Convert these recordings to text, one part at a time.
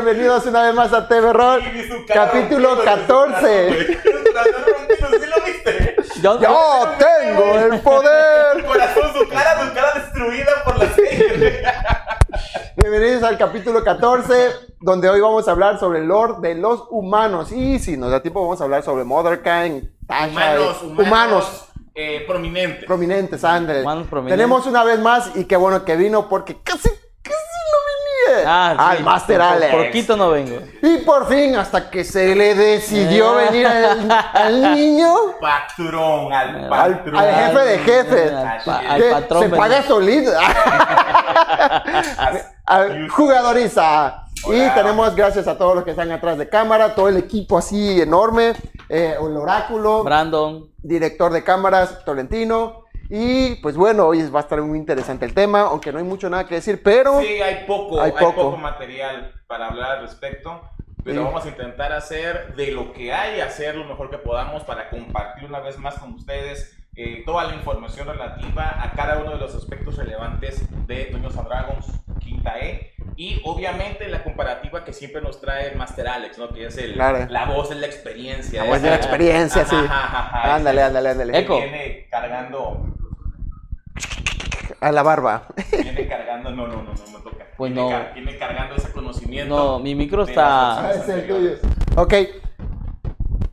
Bienvenidos una vez más a TV Roll, capítulo 14. ¿Sí lo viste? Yo, Yo tengo el poder. Corazón, su cara, su cara destruida por la serie. Bienvenidos al capítulo 14, donde hoy vamos a hablar sobre el lore de los humanos. Y si nos da tiempo, vamos a hablar sobre Motherkind, Tasha, Humanos, eh, humanos. eh, prominentes. prominentes, André. Humanos prominentes. Tenemos una vez más, y qué bueno que vino, porque casi Ah, al sí, Master por- Alex. Por poquito no vengo. Y por fin, hasta que se le decidió Eh. venir al, al niño, Patrón, al patrón. al jefe de jefes, Al, pa- al patrón. se paga solito. jugadoriza. Y Hola. tenemos gracias a todos los que están atrás de cámara, todo el equipo así enorme, eh, el oráculo, Brandon. director de cámaras, Tolentino. Y pues bueno, hoy va a estar muy interesante el tema, aunque no hay mucho nada que decir, pero Sí, hay poco, Hay hay poco. poco. material para hablar al respecto, pero Sí. vamos a intentar hacer de lo que hay, hacer lo mejor que podamos para compartir una vez más con ustedes eh, toda la información relativa a cada uno de los aspectos relevantes de Dungeons and Dragons Quinta E y obviamente la comparativa que siempre nos trae el Master Alex, ¿no? Que es el, Claro. la voz de la experiencia. la voz de la experiencia, Ajá, sí. ajá, ajá, Ándale, ese- ándale, ándale. Eco. Viene cargando, A la barba. viene cargando, no, no, no, no me toca. Pues viene, no. car- viene cargando ese conocimiento. No, mi micro está. Ah, es el tuyo. Ok.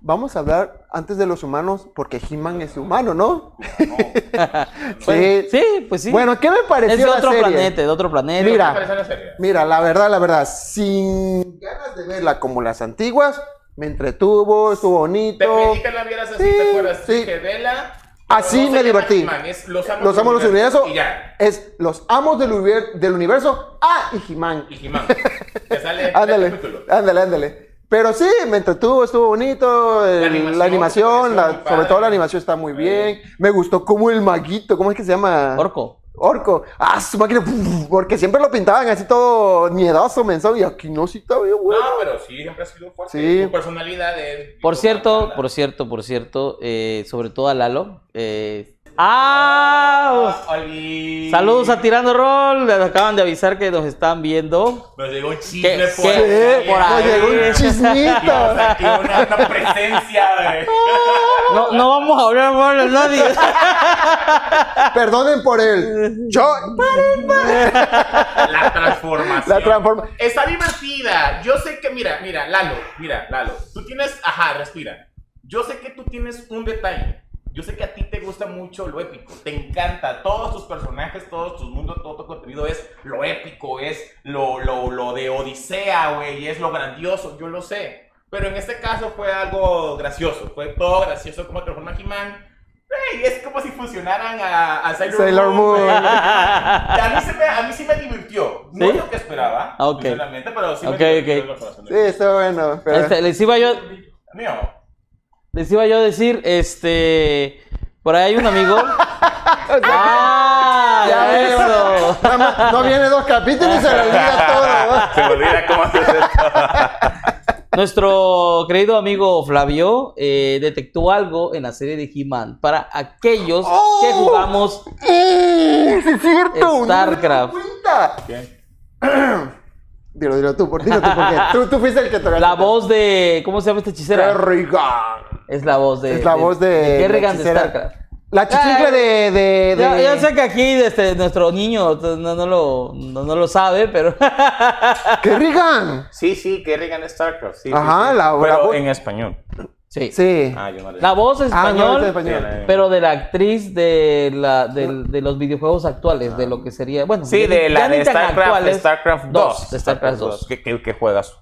Vamos a hablar antes de los humanos, porque He-Man es humano, ¿no? No. Sí. Sí, pues sí. Bueno, ¿qué me pareció es de la otro serie? planeta, de otro planeta. Mira. ¿Qué te parece la serie? Mira, la verdad, la verdad, sin ganas de verla como las antiguas, me entretuvo, estuvo Te bonito. pedí que la vieras así, Sí, ¿te acuerdas? sí. Dije, vela. Así no me divertí. He-Man, es los amos, Los amos del universo Y ya. es los amos del, del universo. Ah, y He-Man. Y He-Man. Te Ándale, ándale, ándale. Pero sí, me entretuvo, estuvo bonito. el- La animación, animación, la- muy sobre padre. todo la animación está muy bien. Me gustó como el maguito, ¿cómo es que se llama? Orco. Orco. Ah, su máquina, porque siempre lo pintaban así todo miedoso, menso, y aquí no, sí está bien bueno. No, pero sí, siempre ha sido fuerte. Sí. Su personalidad es. Por cierto, por cierto, por cierto, eh, sobre todo a Lalo. eh, ¡Ah! Oli. Saludos a Tirando Roll. Les acaban de avisar que nos están viendo. Nos llegó un chisme ¿Qué- por qué- ahí. Sí, por nos ahí. llegó un chismito. Aquí una, una presencia. güey. No, no vamos a hablar mal de nadie. Perdonen por él. Yo. La transformación. La transforma. Está divertida. Yo sé que, mira, mira, Lalo, mira, Lalo. Tú tienes, ajá, respira. Yo sé que tú tienes un detalle. Yo sé que a ti te gusta mucho lo épico. Te encanta. Todos tus personajes, todos tus mundos, todo tu contenido es lo épico, es lo, lo, lo de Odisea, güey. Es lo grandioso. Yo lo sé. Pero en este caso fue algo gracioso. Fue todo gracioso como transforma He-Man. Güey, es como si fusionaran a, a Sailor, Sailor Moon. güey. A mí, se me- a mí sí me divirtió. No ¿Sí? es lo que esperaba, ok. sinceramente, pero sí Ok, me divirtió ok. en los corazones. Sí, está bueno. pero- Este, les iba yo, Mío. Les iba yo a decir, este, por ahí hay un amigo. ¡Ah! Ya eso. Nada más, no viene dos capítulos y se le olvida todo. Se me olvida cómo haces esto. Nuestro querido amigo Flavio eh, detectó algo en la serie de He-Man para aquellos ¡Oh! que jugamos ¡Mm, sí es cierto! Starcraft. No. Dilo, dilo tú, por- dilo tú, porque tú, tú fuiste el que te la voz de. ¿Cómo se llama esta hechicera? Kerrigan. Es la voz de. Es la voz de. Kerrigan la de. Starcraft. La chichincle de. de, de- Ya, ya sé que aquí este, nuestro niño no, no lo, no, no lo sabe, pero. Kerrigan. Sí, sí, que Regan StarCraft. Sí, Ajá, sí, sí. la- Pero voz- en español. sí. Sí. Ah, yo no La voz es Ah, no, español, es español. pero de la actriz de, la, del- de los videojuegos actuales, de lo que sería. Bueno, Sí, de la de StarCraft, actuales. StarCraft 2. de StarCraft 2. ¿Qué, qué, qué juegas?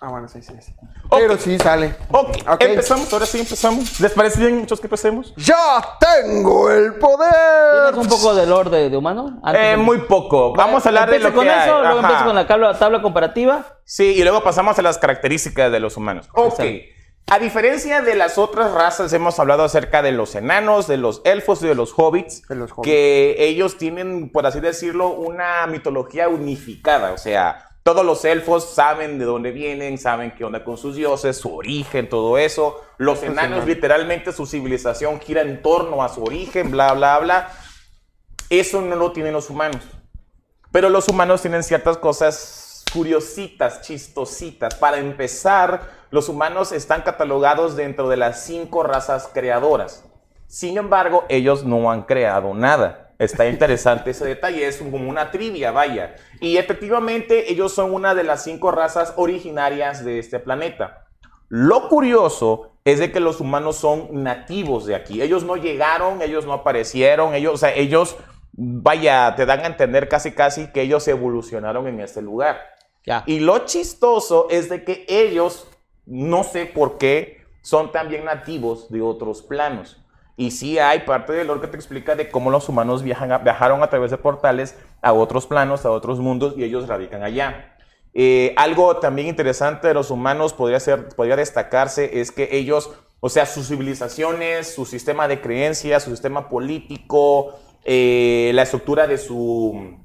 Ah, bueno, sí, sí, sí. Pero sí sale. Ok, Ok. empezamos, ahora sí empezamos. ¿Les parece bien, muchachos, que empecemos? ¡Ya tengo el poder! ¿Tienes un poco de lore de, de humano? Antes Eh, de- muy poco. Vamos a hablar de lo que con eso, hay. luego empiezo con la tabla, tabla comparativa. Sí, y luego pasamos a las características de los humanos. Ok. A diferencia de las otras razas, hemos hablado acerca de los enanos, de los elfos y de los hobbits, De los hobbits. que ellos tienen, por así decirlo, una mitología unificada. O sea, Todos los elfos saben de dónde vienen, saben qué onda con sus dioses, su origen, todo eso. Los enanos, literalmente, su civilización gira en torno a su origen, bla, bla, bla. Eso no lo tienen los humanos. Pero los humanos tienen ciertas cosas curiositas, chistositas. Para empezar, los humanos están catalogados dentro de las cinco razas creadoras. Sin embargo, ellos no han creado nada. Está interesante ese detalle, es como una trivia, vaya. Y efectivamente ellos son una de las cinco razas originarias de este planeta. Lo curioso es de que los humanos son nativos de aquí. Ellos no llegaron, ellos no aparecieron, ellos, o sea, ellos, vaya, te dan a entender casi casi que ellos evolucionaron en este lugar. Ya. Y lo chistoso es de que ellos, no sé por qué, son también nativos de otros planos. Y sí hay parte del lore que te explica de cómo los humanos viajan viajaron a través de portales a otros planos, a otros mundos, y ellos radican allá. Eh, algo también interesante de los humanos podría, ser, podría destacarse es que ellos, o sea, sus civilizaciones, su sistema de creencias, su sistema político, eh, la estructura de su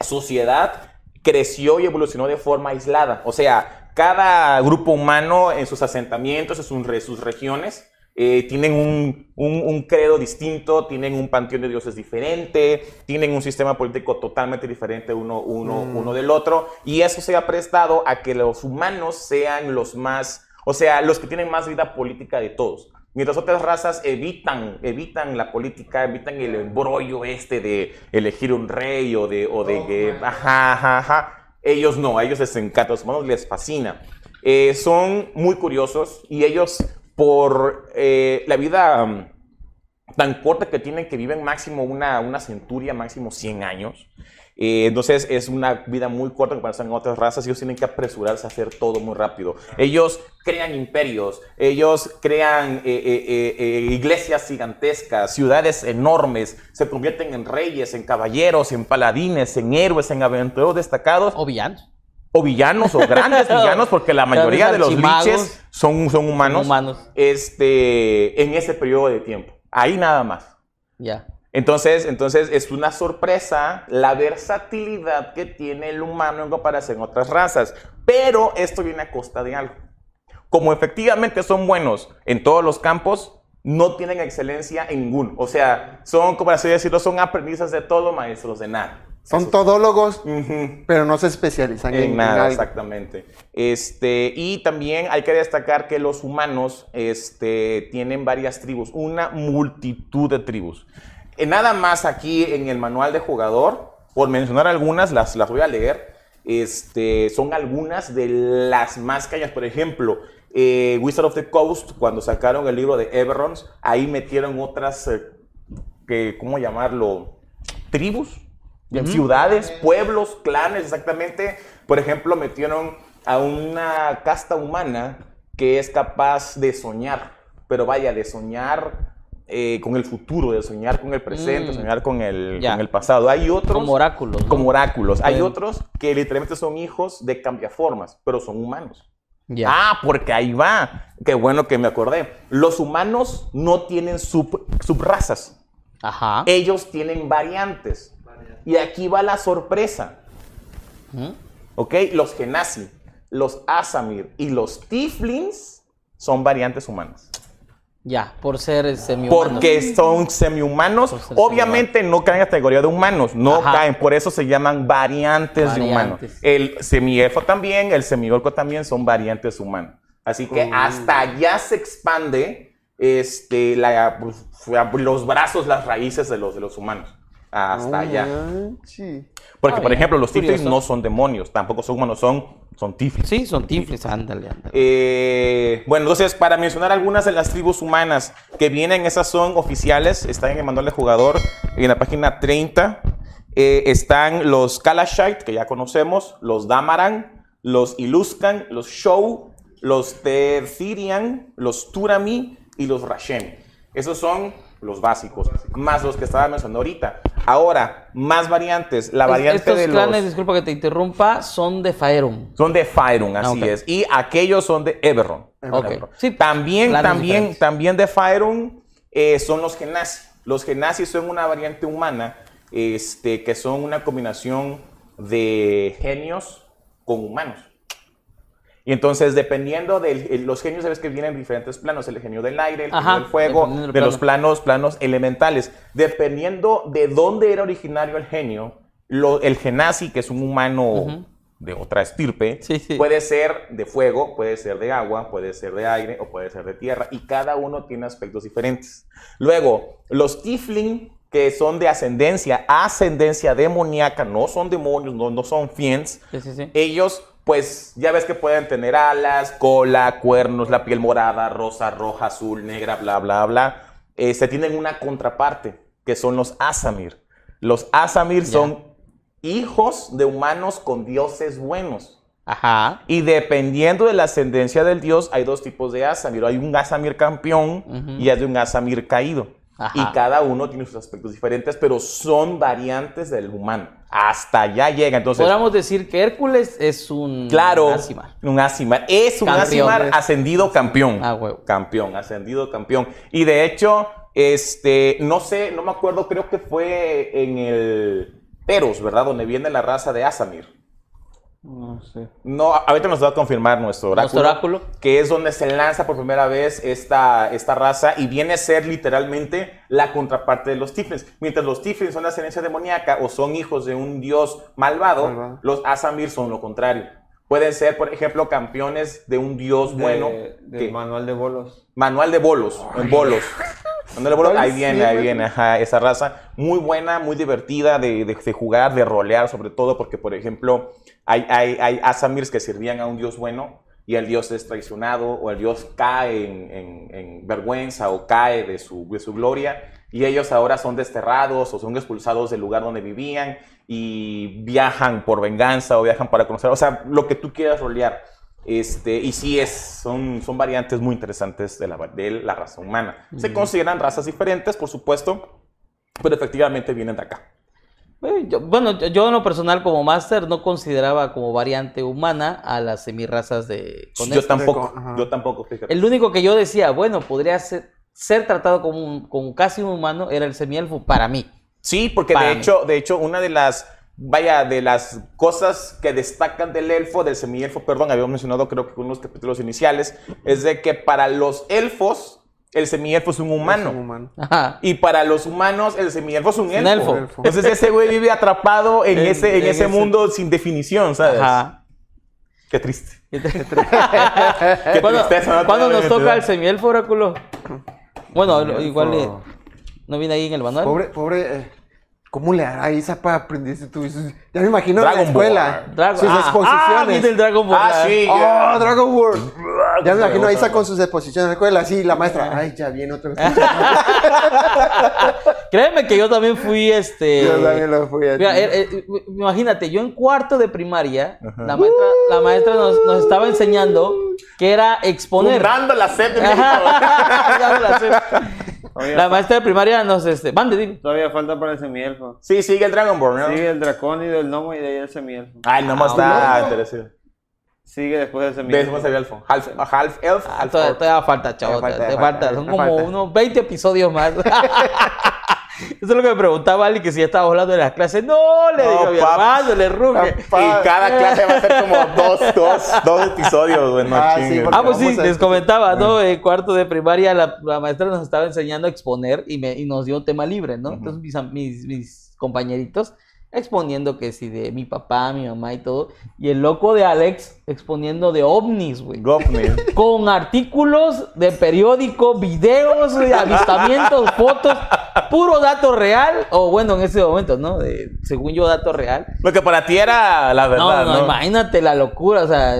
sociedad creció y evolucionó de forma aislada. O sea, cada grupo humano en sus asentamientos, en sus regiones, eh, tienen un, un- un credo distinto, tienen un panteón de dioses diferente, tienen un sistema político totalmente diferente uno, uno, uno del otro, y eso se ha prestado a que los humanos sean los más, o sea, los que tienen más vida política de todos. Mientras otras razas evitan, evitan la política, evitan el embrollo este de elegir un rey o de, o de que, ajá, ajá, ajá. Ellos no, a ellos les encanta, a los humanos les fascina. Eh, son muy curiosos y ellos, por eh, la vida um, tan corta que tienen, que viven máximo una, centuria, máximo 100 años. Eh, entonces es una vida muy corta en comparación a otras razas. Ellos tienen que apresurarse a hacer todo muy rápido. Ellos crean imperios, ellos crean eh, eh, iglesias gigantescas, ciudades enormes, se convierten en reyes, en caballeros, en paladines, en héroes, en aventureros destacados O villanos. O villanos o grandes villanos, porque la mayoría de los liches son, son humanos, humanos. Este, en ese periodo de tiempo. Ahí nada más. Ya. Entonces, entonces es una sorpresa la versatilidad que tiene el humano en comparación a otras razas. Pero esto viene a costa de algo. Como efectivamente son buenos en todos los campos, no tienen excelencia en ninguno. O sea, son, como así decirlo, son aprendices de todo, maestros de nada. Son todólogos, pero no se especializan en, En nada, exactamente. Este, y también hay que destacar que los humanos este, tienen varias tribus, una multitud de tribus. Eh, nada más aquí en el manual de jugador, por mencionar algunas, las, las voy a leer. Este, son algunas de las más cañas. Por ejemplo, eh, Wizard of the Coast, cuando sacaron el libro de Eberrons, ahí metieron otras, eh, que, ¿cómo llamarlo? Tribus, ciudades, pueblos, clanes, exactamente. Por ejemplo, metieron a una casta humana que es capaz de soñar, pero vaya, de soñar eh, con el futuro, de soñar con el presente, Mm. soñar con el, con el pasado. Hay otros Como oráculos. ¿no? como oráculos. Hay otros que literalmente son hijos de cambiaformas, pero son humanos. Ya. Ah, porque ahí va. Qué bueno que me acordé. Los humanos no tienen sub, subrazas. Ajá. Ellos tienen variantes. Y aquí va la sorpresa. Ujú. ¿Ok? Los Genasi, los Asamir y los Tiflins son variantes humanas. Ya, por ser semi Porque son semi-humanos. Por Obviamente no caen en la categoría de humanos. No Ajá. caen. Por eso se llaman variantes, de humanos. El semielfo también, el semiorco también son variantes humanos. Así que Mm. hasta allá se expande este, la- pues, los brazos, las raíces de los, de los humanos. Hasta No allá. Porque, Ah, por bien. ejemplo, los Curioso. no son demonios. Tampoco son humanos, son, son tiflins. Sí, son tiflis, ándale, ándale. Eh, bueno, entonces, para mencionar algunas de las tribus humanas que vienen, esas son oficiales, están en el manual de jugador, en la página 30. Eh, están los Kalashite, que ya conocemos, los Damaran, los Iluskan, los Show, los Terthirian, los Turami y los Rashem. Esos son los básicos, más los que estaba mencionando ahorita. Ahora, más variantes. La variante Estos de clanes, los... disculpa que te interrumpa, son de Faerun. Son de Faerun, así Ah, ok. es. Y aquellos son de Eberron. Ok. Eberron. Sí, también, también, diferentes. también de Faerun eh, son los Genasi. Los Genasi son una variante humana este, que son una combinación de genios con humanos. Y entonces, dependiendo de eh, los genios, sabes que vienen en diferentes planos, el genio del aire, el genio del fuego, de los plano. planos, planos elementales. Dependiendo de dónde era originario el genio, lo- el genasi, que es un humano de otra estirpe, Sí, sí. puede ser de fuego, puede ser de agua, puede ser de aire o puede ser de tierra. Y cada uno tiene aspectos diferentes. Luego, los Tifling, que son de ascendencia, ascendencia demoníaca, no son demonios, no, no son fiends. Sí. Ellos, pues, ya ves que pueden tener alas, cola, cuernos, la piel morada, rosa, roja, azul, negra, bla, bla, bla. Eh, se tienen una contraparte, que son los Asamir. Los Asamir son hijos de humanos con dioses buenos. Ajá. Y dependiendo de la ascendencia del dios, hay dos tipos de Asamir. Hay un Asamir campeón y hay un Asamir caído. Ajá. Y cada uno tiene sus aspectos diferentes, pero son variantes del humano. Hasta allá llega. Entonces, Podríamos decir que Hércules es un Claro, Ázima. un Asimar. Es un Campeón. Asimar ascendido campeón. Ah, huevo. Campeón, ascendido campeón. Y de hecho, este, no sé, no me acuerdo, creo que fue en el Teros, ¿verdad? Donde viene la raza de Asamir. No sé. No, ahorita nos va a confirmar nuestro oráculo. Nuestro oráculo. Que es donde se lanza por primera vez esta, esta raza y viene a ser literalmente la contraparte de los Tiflins. Mientras los Tiflins son de ascendencia demoníaca o son hijos de un dios malvado, Malvado. los Asamir son lo contrario. Pueden ser, por ejemplo, campeones de un dios De- bueno. Del que- manual de bolos. Manual de bolos, en bolos. Ay, ahí viene, ahí viene, ajá, esa raza. Muy buena, muy divertida de, de- de jugar, de rolear, sobre todo porque, por ejemplo, hay, hay, hay Asamirs que servían a un dios bueno y el dios es traicionado o el dios cae en, en- en vergüenza o cae de su, de su gloria y ellos ahora son desterrados o son expulsados del lugar donde vivían y viajan por venganza o viajan para conocer, o sea, lo que tú quieras rolear. Este, y sí, es, son, son variantes muy interesantes de la, de la raza humana. Se consideran razas diferentes, por supuesto, pero efectivamente vienen de acá. Eh, yo- bueno, yo- yo en lo personal como máster no consideraba como variante humana a las semirrazas de yo Conesto. tampoco, Ajá. yo tampoco, fíjate. El único que yo decía, bueno, podría ser, ser tratado como, un- como casi un humano era el semielfo para mí. Sí, porque Para de mí. hecho, de hecho, una de las, vaya, de las cosas que destacan del elfo, del semielfo, perdón, habíamos mencionado creo que en unos capítulos iniciales, es de que para los elfos, el semielfo es un humano. Es un humano. Ajá. Y para los humanos, el semielfo es un elfo. elfo. Elfo. Entonces ese güey vive atrapado en, En- ese, en, en ese ese- mundo sin definición, ¿sabes? Ajá. Qué triste. Qué ¿Cuándo, tristeza, ¿no? cuándo nos toca el semielfo, oráculo? Bueno, Semielfo. igual eh, no viene ahí en el manual. Pobre, pobre. eh, ¿Cómo le hará Isa para aprenderse tú? Ya me imagino en la Dragon escuela. Ball. Dragon- sus ah, exposiciones. Ah, el Dragon Ball. Ah, sí. ¡Oh, Dragon Ball! Ya me imagino a Isa Dragon con sus exposiciones en la escuela, así, la maestra. Ay, ya viene otro. Créeme que yo también fui este. Yo también lo fui. Mira, eh, eh, imagínate, yo en cuarto de primaria, Ajá. la maestra, la maestra nos, nos estaba enseñando que era exponer. Fundando la sed de México. La sé. Todavía, La maestra de primaria nos, este, mande, dime. todavía falta para el semielfo. Sí, sigue el Dragon Ball, ¿no? Sigue el dracónido, el gnomo y de ahí el semielfo. Ay, no más Ah, está interesante. Sigue después del semielfo. Después el elfo. Half, half elf, Ah, half todavía, todavía falta, chavo. Todavía falta, te falta, falta. Son falta. como unos 20 episodios más. Eso es lo que me preguntaba Ali, que si ya estaba hablando de las clases. No, le No, digo mi hermano, le ruge. Y cada clase va a ser como dos, dos, dos episodios, güey. No Ah, sí, Ah, pues sí, les comentaba, ¿no? En cuarto de primaria la, la maestra nos estaba enseñando a exponer y, me, y nos dio tema libre, ¿no? Entonces mis, mis compañeritos exponiendo que sí de mi papá, mi mamá y todo. Y el loco de Alex exponiendo de ovnis, güey. Con artículos de periódico, videos, avistamientos, fotos, puro dato real. O bueno, en ese momento, ¿no? De, según yo, dato real. Lo que para ti era la No, verdad, no, ¿no? imagínate la locura, o sea,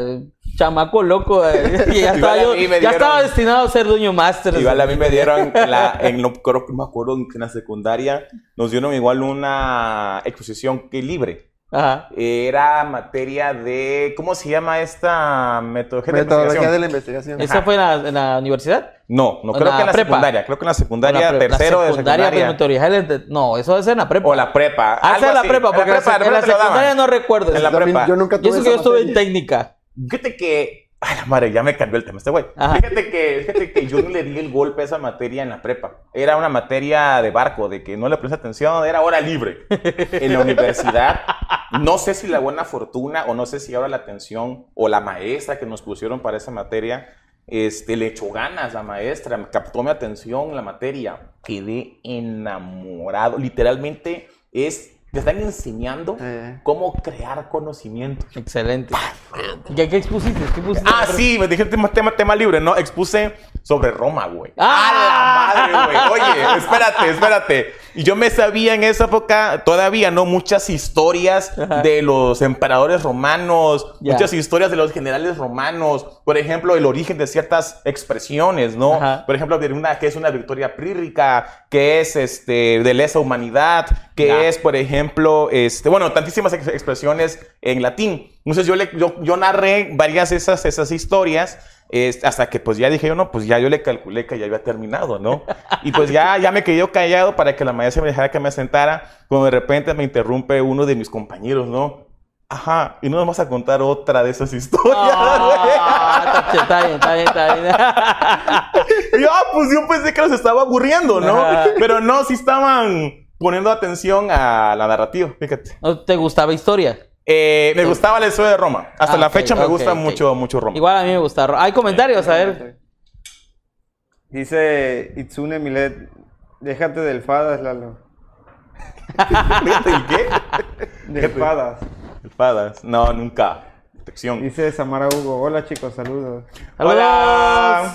chamaco loco. eh, y ya, estaba, yo- ya dieron- destinado a ser dueño máster. Igual a mí me dieron, en la, en lo, creo que me acuerdo en la secundaria, nos dieron igual una exposición que libre. Ajá. Era materia de, ¿cómo se llama esta metodología de Metodología investigación? de la investigación. ¿Esa fue en la, en la universidad? No, no En creo la que en la prepa. secundaria, creo que en la ¿O secundaria, la pre- la tercero de secundaria, secundaria. metodología de- No, eso debe ser en la prepa. O la prepa. Ah, es la prepa, En porque la prepa, en lo daban. secundaria no recuerdo. En la prepa. Yo nunca Y tuve eso que yo estuve en técnica. Fíjate que Ay, la madre, ya me cambió el tema este güey. Ajá. Fíjate que, fíjate que yo no le di el golpe a esa materia en la prepa. Era una materia de barco, de que no le presté atención, era hora libre. En la universidad, no sé si la buena fortuna o no sé si ahora la atención o la maestra que nos pusieron para esa materia, este, le echó ganas la maestra, me captó mi atención la materia. Quedé enamorado. Literalmente es, te están enseñando Eh. cómo crear conocimiento. Excelente. ¿Qué, qué expusiste? ¿Qué expusiste? Ah, sí, me dije tema, tema, tema libre, ¿no? Expuse sobre Roma, güey. ¡Ah! ¡A la madre, güey! Oye, espérate, espérate. Y yo me sabía en esa época, todavía, ¿no? Muchas historias Ajá. de los emperadores romanos, muchas historias de los generales romanos. Por ejemplo, el origen de ciertas expresiones, ¿no? Ajá. Por ejemplo, de una que es una victoria pírrica, que es este, de lesa humanidad, que es, por ejemplo, este, bueno, tantísimas ex- expresiones en latín. Entonces yo, le, yo, yo narré varias de esas, esas historias. Es- hasta que pues ya dije yo, no, pues ya yo le calculé que ya había terminado, ¿no? Y pues ya, ya me quedé callado para que la maestra me dejara que me sentara, cuando de repente me interrumpe uno de mis compañeros, ¿no? Ajá, y no nos vas a contar otra de esas historias. Ah, está bien, está bien, está bien. Y yo, ah, pues yo pensé que los estaba aburriendo, ¿no? Ajá. Pero no, sí estaban poniendo atención a la narrativa, fíjate. ¿No te gustaba historia? Eh, me gustaba la historia de Roma. Hasta Ah, la fecha me gusta mucho, mucho Roma. Igual a mí me gusta. Hay comentarios, a ver. Dice Itsune Milet, déjate del fadas, Lalo. Fíjate, ¿el qué? Del fadas. Espadas. No, nunca. Protección. Dice Samara Hugo, hola chicos, saludos. Hola.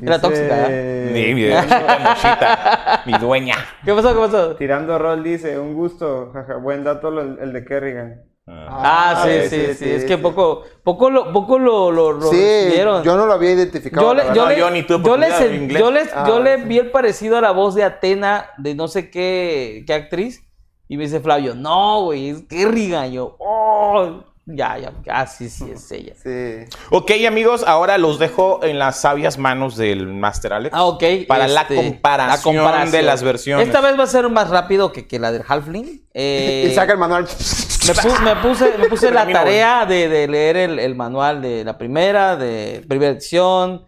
Era Dice- tóxica, ¿eh? Mi, mi, mi mochita, mi dueña. ¿Qué pasó? ¿Qué pasó? Tirando rol dice, un gusto, jaja, buen dato lo- el de Kerrigan. Ah, sí, sí, sí. Es que poco, poco lo, poco lo, lo, lo Sí, recibieron. yo no lo había identificado. Yo le, yo, No, le, yo ni tuve yo le oportunidad de sen- inglés. yo le- Ah, yo le sí. vi el parecido a la voz de Atena, de no sé qué, qué actriz. Y me dice Flavio, no, güey, es Kerrigan. Yo, oh, ya, ya, ah, sí, sí, es ella. Sí. Ok, amigos, ahora los dejo en las sabias manos del Master Alex. Ah, ok. Para la, este, comparación de las versiones. Esta vez va a ser más rápido que, que la del Halfling. Eh, y saca el manual. me, pu- me puse, me puse la tarea de, de leer el, el manual de la primera, de primera edición,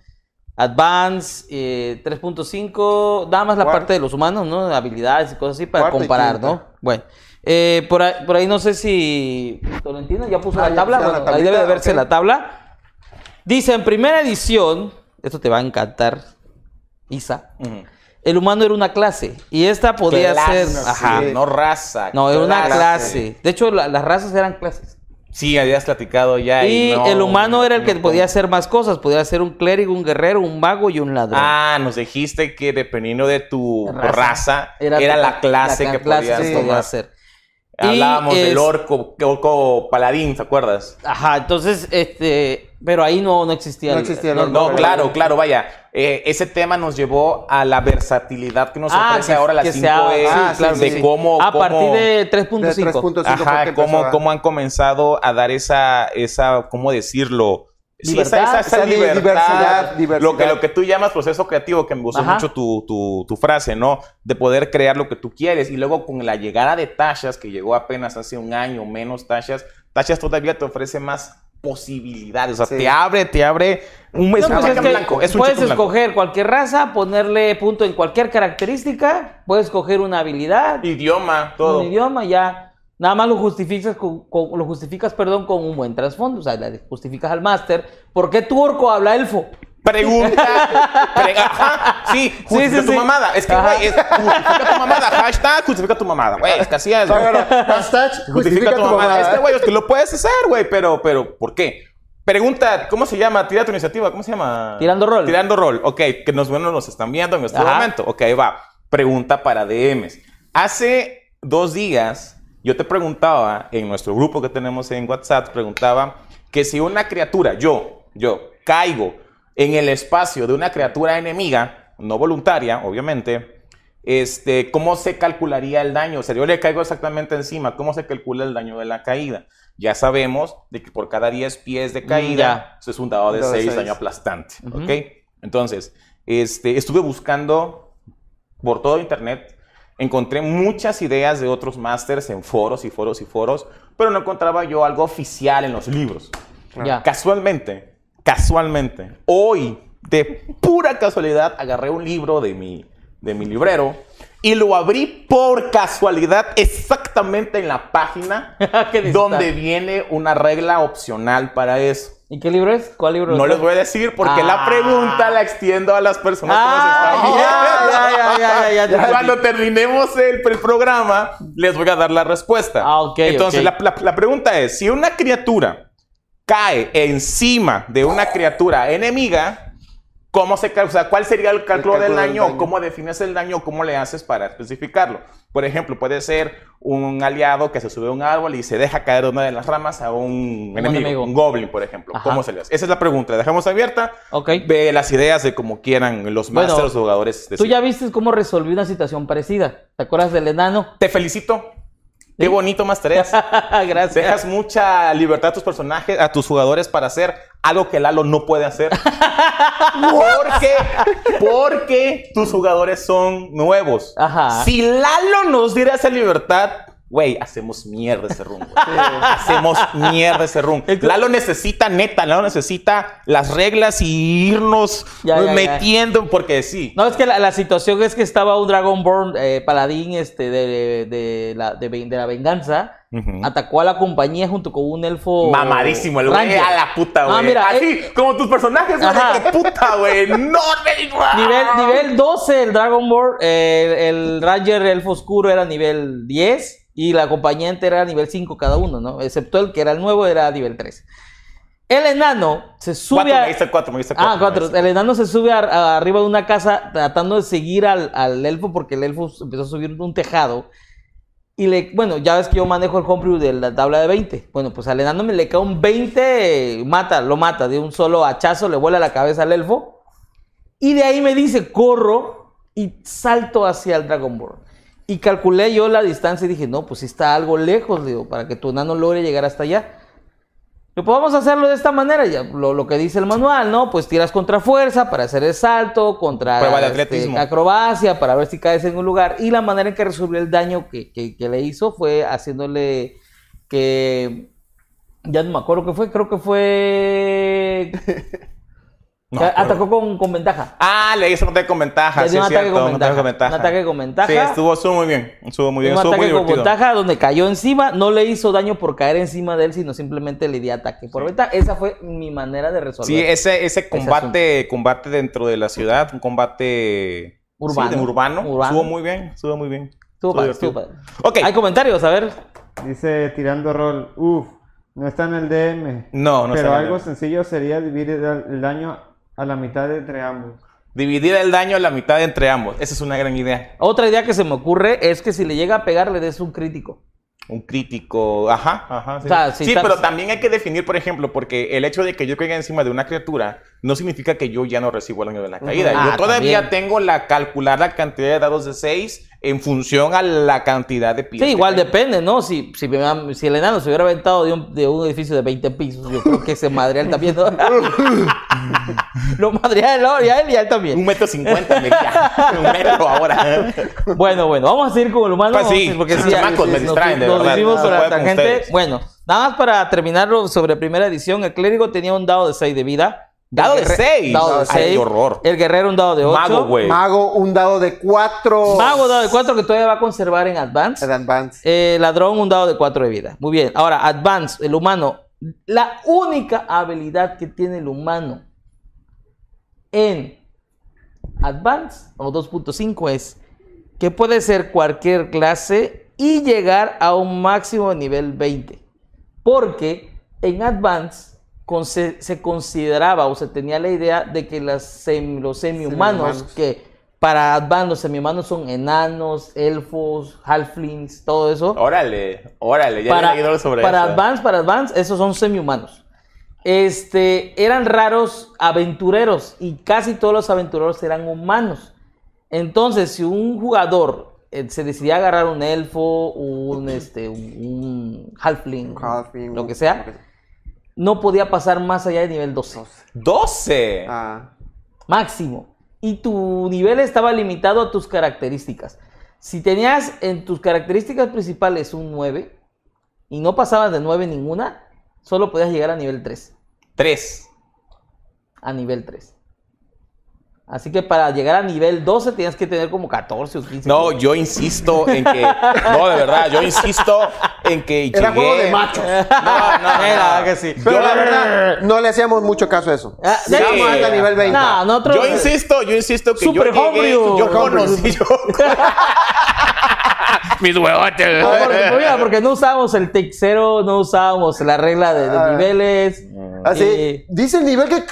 Advance, eh, 3.5, nada más la parte de los humanos, ¿no? Habilidades y cosas así para Cuarta y comparar. ¿no? Bueno, eh, por, ahí, por ahí no sé si Tolentino ya puso Ah, la tabla, la ahí debe de verse la tabla. Dice, en primera edición, esto te va a encantar, Isa, el humano era una clase y esta podía Clase, ser... Ajá. no raza. No, era una clase. De hecho, la- las razas eran clases. Sí, habías platicado ya. Y no- el humano era el que no- podía hacer más cosas. Podía ser un clérigo, un guerrero, un mago y un ladrón. Ah, nos dijiste que dependiendo de tu Raza. raza, era, tu- la clase la que clase podías tomar. hacer. Hablábamos es- del orco, orco paladín, ¿te acuerdas? Ajá, entonces, este. Pero ahí no, no existía. No existía el orco. No, pero- claro, claro, vaya. Eh, ese tema nos llevó a la versatilidad que nos Ah, ofrece que- ahora la que se 5 ha- e ah, claro, de sí, sí. cómo, A cómo- partir de De 3.5. 3.5 fue que Ajá, cómo, cómo han comenzado a dar esa, esa, ¿cómo decirlo? Sí, esa, Libertad, esa, libertad, diversidad, diversidad. Lo, que, lo que tú llamas proceso creativo, que me gustó Ajá. mucho tu, tu, tu frase, ¿no? De poder crear lo que tú quieres. Y luego con la llegada de Tashas, que llegó apenas hace un año menos Tashas, Tashas todavía te ofrece más posibilidades. O sea, Sí. te abre, te abre un, No, pues es que blanco. Es un puedes blanco. escoger cualquier raza, ponerle punto en cualquier característica, puedes escoger una habilidad, Idioma, todo. un idioma, ya. Nada más lo justificas con, con- lo justificas, perdón, con un buen trasfondo. O sea, le justificas al máster. ¿Por qué tu orco habla elfo? Pregunta. pre- ajá, sí, justifica sí, tu sí. mamada. Es que, güey, es justifica tu mamada. Hashtag justifica tu mamada. Güey, es que así es. güey. Hashtag Justifica tu mamada. Este güey, es que lo puedes hacer, güey, pero, pero, ¿por qué? Pregunta, ¿cómo se llama? Tira tu iniciativa, ¿cómo se llama? Tirando rol. Tirando rol, ok, que nos, bueno, nos están viendo en este Ajá. momento. Ok, va. Pregunta para DMs. Hace dos días yo te preguntaba, en nuestro grupo que tenemos en WhatsApp, preguntaba que si una criatura, yo, yo, caigo en el espacio de una criatura enemiga, no voluntaria, obviamente, este, ¿cómo se calcularía el daño? O sea, yo le caigo exactamente encima, ¿cómo se calcula el daño de la caída? Ya sabemos de que por cada 10 pies de caída, eso es un dado de Dado de 6 seis. daño aplastante, Ujú. ¿ok? Entonces, este, estuve buscando por todo internet, encontré muchas ideas de otros másters en foros y foros y foros, pero no encontraba yo algo oficial en los libros. Casualmente, casualmente, hoy, de pura casualidad, agarré un libro de mi, de mi librero y lo abrí por casualidad exactamente en la página donde viene una regla opcional para eso. ¿Y qué libro es? ¿Cuál libro No es? les voy a decir porque Ah. la pregunta la extiendo a las personas que Ah, nos están viendo. ya. Cuando terminemos el, el programa, les voy a dar la respuesta. Ah, ok, Entonces, ok. La, la- la pregunta es, si una criatura cae encima de una criatura enemiga, ¿cómo se o sea, ¿cuál sería el cálculo del cálculo del daño? daño. ¿Cómo defines el daño? ¿Cómo le haces para especificarlo? Por ejemplo, puede ser un aliado que se sube a un árbol y se deja caer una de las ramas a un, enemigo, enemigo. un goblin, por ejemplo. Ajá. ¿Cómo se le hace? Esa es la pregunta. La dejamos abierta. Ok. Ve las ideas de como quieran los Bueno, masters, los jugadores. Tú decir. ya viste cómo resolví una situación parecida. ¿Te acuerdas del enano? Te felicito. Qué bonito, Master S. Gracias. Dejas mucha libertad a tus personajes, a tus jugadores para hacer algo que Lalo no puede hacer. porque, porque tus jugadores son nuevos. Ajá. Si Lalo nos diera esa libertad, güey, hacemos mierda ese room. Hacemos mierda ese room. Lalo necesita, neta, Lalo necesita las reglas y irnos Ya, ya, ya. metiendo, porque sí. No, es que la, la situación es que estaba un Dragonborn eh, paladín este, de, de la, de, la venganza. Atacó a la compañía junto con un elfo. Mamadísimo, el güey a la puta, güey. Ah, mira, Así, eh, como tus personajes, güey, puta, güey. No, me Nivel, nivel 12 el Dragonborn, eh, el Ranger Elfo Oscuro era nivel 10 y la compañía entera era nivel 5 cada uno, ¿no? Excepto el que era el nuevo era nivel 3. El enano se sube Cuatro, a... me diste cuatro, me Ah, cuatro. me El enano se sube a- a- arriba de una casa tratando de seguir al, al elfo porque el elfo empezó a subir un tejado. Y le, bueno, ya ves que yo manejo el homebrew de la tabla de 20. Bueno, pues al enano me le cae un 20, mata, lo mata de un solo hachazo, le vuela la cabeza al elfo. Y de ahí me dice, corro y salto hacia el Dragonborn. Y calculé yo la distancia y dije, no, pues sí está algo lejos, le digo, para que tu enano logre llegar hasta allá. Lo podemos hacerlo de esta manera, ya, lo, lo que dice el manual, ¿no? Pues tiras contra fuerza para hacer el salto, contra Prueba de este, acrobacia para ver si caes en un lugar. Y la manera en que resolvió el daño que, que- que le hizo fue haciéndole que... Ya no me acuerdo qué fue, creo que fue... No, que pero- atacó con, con ventaja. Ah, le hizo un ataque con ventaja. Le Sí, dio un ataque cierto, con un ataque con ventaja. Un ataque con ventaja. Sí, estuvo, estuvo muy bien. Estuvo muy bien. un Estuvo muy ataque con ventaja donde cayó encima, no le hizo daño por caer encima de él, sino simplemente le di ataque por ventaja. Esa fue mi manera de resolver. Sí, ese, ese combate, combate dentro de la ciudad, un combate Urbano. sí, de urbano, Urbano. estuvo muy bien, estuvo muy bien. Estuvo padre, estuvo padre. Ok, Hay comentarios, a ver. Dice tirando rol. Uf, no está en el DM. no, no pero algo sencillo sería dividir el daño a la mitad entre ambos. Dividir el daño a la mitad entre ambos. Esa es una gran idea. Otra idea que se me ocurre es que si le llega a pegar, le des un crítico. Un crítico, ajá, ajá. Sí, O sea, si Sí, estás- pero también hay que definir, por ejemplo, porque el hecho de que yo caiga encima de una criatura no significa que yo ya no recibo el daño de la caída. Ah, yo todavía también. tengo la calcular la cantidad de dados de 6 en función a la cantidad de pies. Sí, igual depende, ¿no? Si, si, me- si el enano se hubiera aventado de un, de un edificio de 20 pisos, yo creo que se madrea él también. ¿no? Lo madrea él ¿no? y a él y a él también. Un metro cincuenta, me. Un metro ahora. Bueno, bueno, vamos a seguir con el humano. Pues sí, vamos a ir, porque sí, sí, chamacos, me nos- distraen, de nos verdad, fuimos no por la con tangente. Bueno, nada más para terminarlo sobre primera edición, el clérigo tenía un dado de 6 de vida. Dado de El guerre- 6. Dado de Ay, 6. qué horror. El guerrero un dado de 8. Mago, güey. Mago, un dado de 4. Mago dado de 4 que todavía va a conservar en Advance. Advance. Eh, ladrón, un dado de 4 de vida. Muy bien. Ahora, Advance, el humano. La única habilidad que tiene el humano en Advance o 2.5 es que puede ser cualquier clase y llegar a un máximo de nivel 20. Porque en Advance con- se, se consideraba o se tenía la idea de que las sem- los semi-humanos, que para Advance los semi-humanos son enanos, elfos, halflings, todo eso Órale, órale, ya para, leído sobre para eso. Advance, para Advance, esos son semi-humanos. Este, eran raros aventureros y casi todos los aventureros eran humanos. Entonces, si un jugador eh, se decidía agarrar un elfo, un, este, un, un halfling, Halfling, lo que sea, no podía pasar más allá de nivel 12. 12. Ah, máximo. Y tu nivel estaba limitado a tus características. Si tenías en tus características principales un 9 y no pasabas de 9 ninguna, solo podías llegar a nivel 3. 3. a nivel 3. Así que para llegar a nivel 12 tienes que tener como 14 o 15. No, yo insisto en que. No, de verdad, yo insisto en que. Era llegué- juego de machos. No, no, no. Era que sí. Pero Yo- la verdad, no le hacíamos mucho caso a eso. Ah, Llegamos sí. hasta nivel 20. No, nosotros. Yo insisto, yo insisto que Super yo llegué, yo conocí yo. Mis huevotes. No, porque, mira, porque no usábamos el 0, no usábamos la regla de, de Ah. niveles. Así, y- dice el nivel que...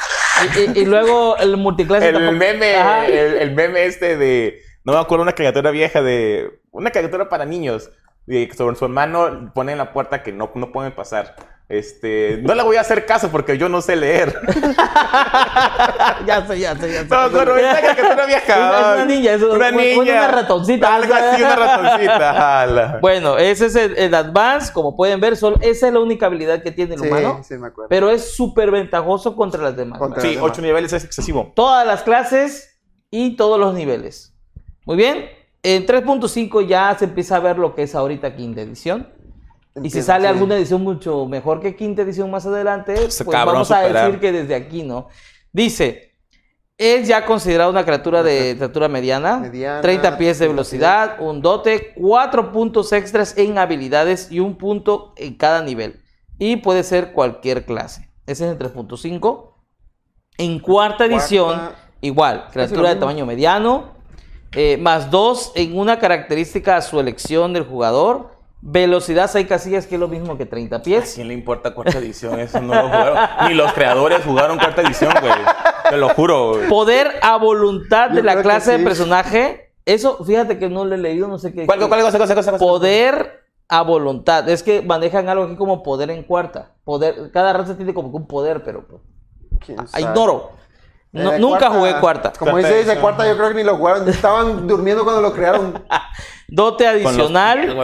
Y, y- y luego el multiclase El tampoco- meme, el, el meme este de. No me acuerdo, una caricatura vieja de. Una caricatura para niños. Que sobre su hermano pone en la puerta que no, no pueden pasar. Este, no le voy a hacer caso porque yo no sé leer. ya sé, ya sé, ya sé. No, no, no, es una vieja. Es una niña, es una una- niña. una ratoncita. Algo así, una ratoncita. ala. Bueno, ese es el, el Advance, como pueden ver, solo, esa es la única habilidad que tiene el Sí, humano. sí me acuerdo. Pero es súper ventajoso contra las demás. Contra- Sí, ocho niveles es excesivo. Todas las clases y todos los niveles. Muy bien. En 3.5 ya se empieza a ver lo que es ahorita quinta edición. Y si sale sí. alguna edición mucho mejor que quinta edición más adelante, pues cabrón vamos a superar. decir que desde aquí, ¿no? Dice, es ya considerado una criatura de estatura mediana, Mediana, 30 pies de 30 velocidad, un dote, 4 puntos extras en habilidades y un punto en cada nivel. Y puede ser cualquier clase. Ese es el 3.5. En cuarta edición, Cuarta. igual, criatura de tamaño mediano, eh, más 2 en una característica a su elección del jugador. Velocidad 6 casillas, que es lo mismo que 30 ¿A pies. quién le importa cuarta edición? Eso no lo jugaron. Ni los creadores jugaron cuarta edición, güey. Te lo juro, güey. Poder a voluntad de la clase de personaje. Eso, fíjate que no lo he leído, no sé qué. ¿Cuál, cuál cosa, cosa, cosa, cosa? Poder a voluntad. Es que manejan algo aquí como poder en cuarta. Poder, cada raza tiene como que un poder, pero pues, ¿Quién sabe? ignoro. No- nunca jugué cuarta. Como dice, dice cuarta, yo creo que ni lo jugaron. Estaban durmiendo cuando lo crearon. Dote los- adicional.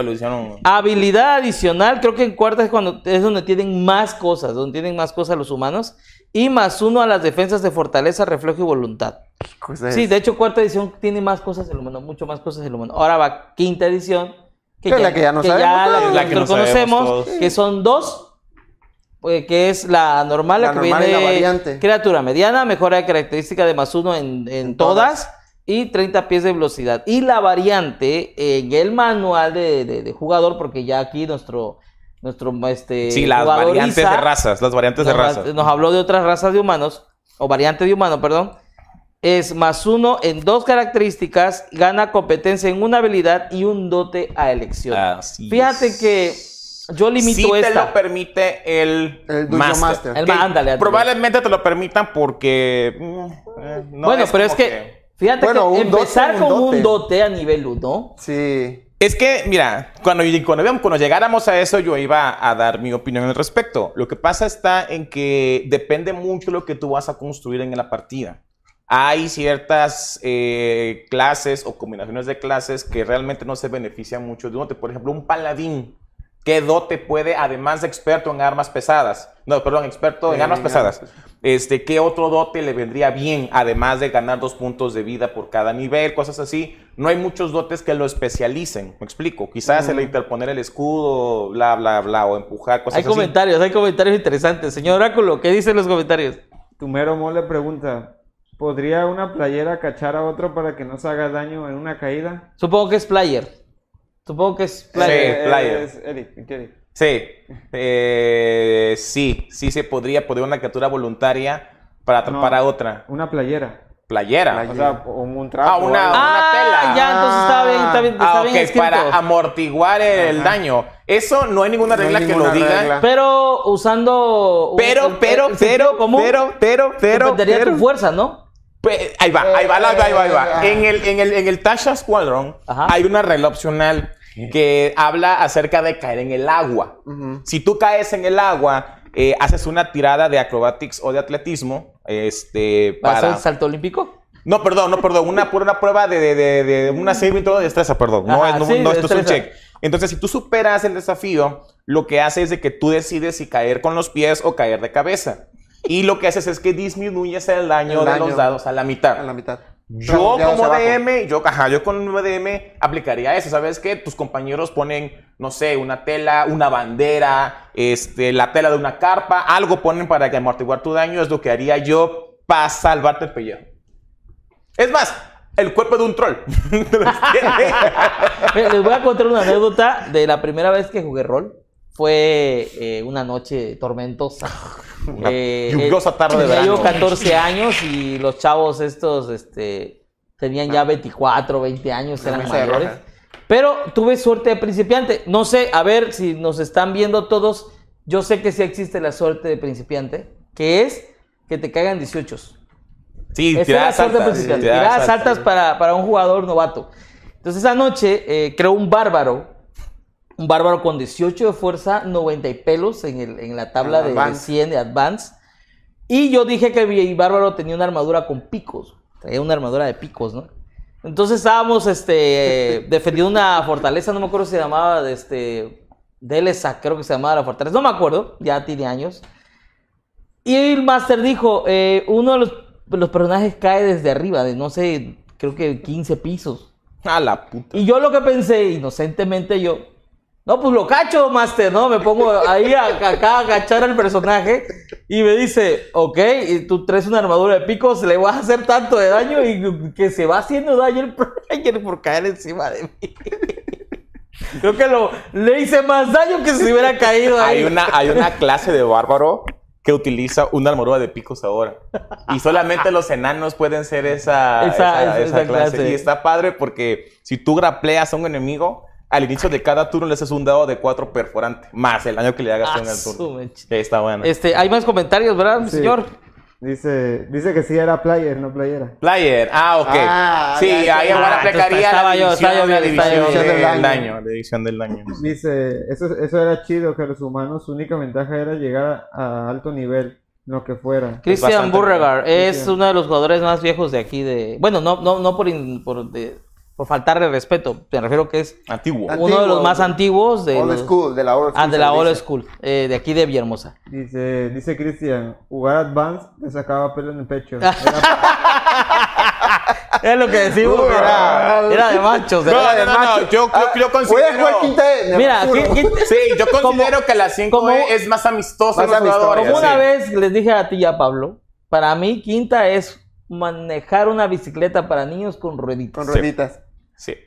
Habilidad adicional, creo que en cuarta es cuando es donde tienen más cosas, donde tienen más cosas los humanos. Y más uno a las defensas de fortaleza, reflejo y voluntad. Cosa Sí, es. de hecho, cuarta edición tiene más cosas del humano, mucho más cosas del humano. Ahora va quinta edición, que, Que la que ya no sabemos la todos. que La que no conocemos, todos. que son dos, que es la normal, la, La que normal y viene la variante. criatura mediana, mejora de característica de más uno en, en En todas, todas. y 30 pies de velocidad. Y la variante en el manual de, de- de jugador, porque ya aquí nuestro, nuestro este, Sí, las variantes de razas. Las variantes de nos, razas. nos habló de otras razas de humanos, o variante de humano, perdón. Es más uno en dos características, gana competencia en una habilidad y un dote a elección. Así Fíjate es. que yo limito Sí te esta. lo permite el, El Dungeon Master. Master. El Que ándale, ándale. Probablemente te lo permitan porque... mm, eh, no bueno, pero es como que, fíjate Bueno, que un dote, empezar un con dote. un dote a nivel 1 Sí. Es que, mira, cuando, cuando, cuando llegáramos a eso, yo iba a dar mi opinión al respecto. Lo que pasa está en que depende mucho lo que tú vas a construir en la partida. Hay ciertas eh, clases o combinaciones de clases que realmente no se benefician mucho de un dote. Por ejemplo, un paladín. ¿Qué dote puede, además de experto en armas pesadas? No, perdón, experto en Eh, armas pesadas. Este, ¿Qué otro dote le vendría bien, además de ganar dos puntos de vida por cada nivel, cosas así? No hay muchos dotes que lo especialicen, me explico. Quizás el interponer el escudo, bla, bla, bla, o empujar, cosas Hay así. comentarios, hay comentarios interesantes. Señor Oráculo, ¿qué dicen los comentarios? Tumero Mole pregunta, ¿podría una playera cachar a otro para que no se haga daño en una caída? Supongo que es player. Supongo que es player. Sí, player. Es Eric, Eric. Sí, eh, sí, sí se podría poner una captura voluntaria para atrapar No. a otra. Una playera. Playera. Playera. O sea, un, un trapo. Ah, una-. Ah, tela. ya, entonces está bien, está bien, está Ah, bien ok, escrito. para amortiguar el Ajá. daño. Eso no hay ninguna No hay regla que lo diga. Pero usando... un- Pero, el- pero, el pero, común, pero, pero, pero, dependería de pero. tu fuerza, ¿no? Pe- Ahí va, ahí va, ahí va, ahí va, ahí va. Eh, En el, en el, en el Tasha Squadron Ajá. hay una regla opcional que habla acerca de caer en el agua. Si tú caes en el agua, eh, haces una tirada de acrobatics o de atletismo, este, ¿Para el salto olímpico? No, perdón, no, perdón, una, una prueba de, de, de, de una saving throw de destreza, perdón. No, es, no, sí, no, de esto es un check. Entonces, si tú superas el desafío, lo que hace es de que tú decides si caer con los pies o caer de cabeza. Y lo que haces es que disminuyes el daño El de daño. los dados a la mitad. A la mitad. Yo como. DM, yo, ajá, yo con un DM aplicaría eso. ¿Sabes qué? Tus compañeros ponen, no sé, una tela, una bandera, este, la tela de una carpa, algo ponen para que amortiguar tu daño. Es lo que haría yo para salvarte el pellejo. Es más, el cuerpo de un troll. Les voy a contar una anécdota de la primera vez que jugué rol. Fue eh, una noche tormentosa. Una Eh, lluviosa tarde de Yo verano. llevo 14 años y los chavos estos este, tenían ya 24, 20 años, eran mayores. roja. Pero tuve suerte de principiante. No sé, a ver si nos están viendo todos. Yo sé que sí existe la suerte de principiante, que es que te caigan 18. Sí, Esa tiradas altas. principiante. tiradas Tiradas altas. altas para, para un jugador novato. Entonces esa noche eh, creó un bárbaro. Un bárbaro con 18 de fuerza, 90 y pelos en, el- en la tabla En de, de Advance. 100 de Advance. Y yo dije que mi bárbaro tenía una armadura con picos. Traía una armadura de picos, ¿no? Entonces estábamos este, defendiendo una fortaleza, no me acuerdo si se llamaba de este, Delesa, creo que se llamaba la fortaleza, no me acuerdo, ya tiene años. Y el Master dijo, eh, uno de los, los personajes cae desde arriba, de no sé, creo que 15 pisos. A la puta. Y yo lo que pensé, inocentemente yo, no, pues lo cacho, Master, ¿no? Me pongo ahí a, acá a agachar al personaje y me dice, ok, y tú traes una armadura de picos, le vas a hacer tanto de daño y que se va haciendo daño el player por caer encima de mí. Creo que lo, le hice más daño que si hubiera caído ahí. Hay una, hay una clase de bárbaro que utiliza una armadura de picos ahora. Y solamente los enanos pueden ser esa, Esa- esa, esa esa clase. clase. Y está padre porque si tú grapleas a un enemigo, al inicio de cada turno le haces un dado de 4 perforante, más el daño que le hagas Ah, en el su turno. está bueno. Este, hay más comentarios, ¿verdad, Sí. señor? Dice, dice que sí era player, no playera. Player, ah, ok. Ah, sí, ahí ahora Ah, aplicaría estaba la yo, división, estaba yo la división del daño. daño. La división del daño. Dice, eso, eso era chido, que los humanos su única ventaja era llegar a alto nivel, lo que fuera. Christian Burregar es Christian. uno de los jugadores más viejos de aquí de... Bueno, no, no, no por, in- por, de- por faltarle respeto, me refiero que es Antiguo. Antiguo. uno de los más antiguos de, Old los- school, de la old school. ah, de la old school, eh, de aquí de Villahermosa. Dice, dice Cristian, jugar Advance te sacaba pelo en el pecho. Ah, Era- Es lo que decimos, que era, era de machos. No, era de no, no, yo, yo, Ah, yo Voy a considero... jugar quinta de Mira. ¿qué- qué- Sí, yo considero Como- que la 5 como- es más amistosa Más amistosa. Como una sí. vez les dije a ti y a Pablo, para mí quinta es manejar una bicicleta para niños con rueditas. Con rueditas. Sí.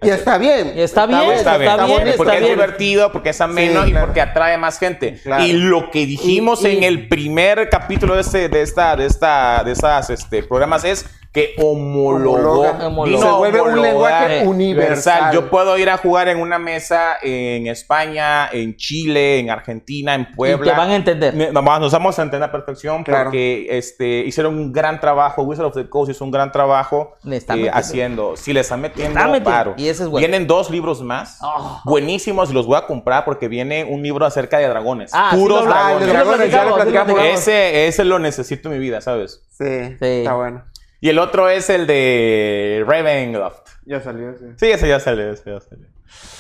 Y está bien. Y está bien, Está está bien, bien, bonito. está porque es bien. divertido, porque es ameno Sí, y claro. porque atrae más gente. Claro. Y lo que dijimos Y- y- en el primer capítulo de este, de esta, de esta, de estas este, programas es que homologó, Homologa. Se vuelve un lenguaje universal. Yo puedo ir a jugar en una mesa en España, en Chile, en Argentina, en Y Puebla. te van a entender. Nos vamos, nos vamos a entender a perfección Claro. porque este, hicieron un gran trabajo. Wizard of the Coast hizo un gran trabajo Le está eh, haciendo. Si le están metiendo, está metiendo, paro. y ese es bueno. Vienen dos libros más. Oh. Buenísimos y los voy a comprar porque viene un libro acerca de dragones. Ah, sí puros Ah, de dragones. dragones, ya sí lo platicamos. ese, ese lo necesito en mi vida, ¿sabes? Sí, Sí. está bueno. Y el otro es el de Ravenloft. ya salió, sí. Sí, ese ya salió, ese ya salió.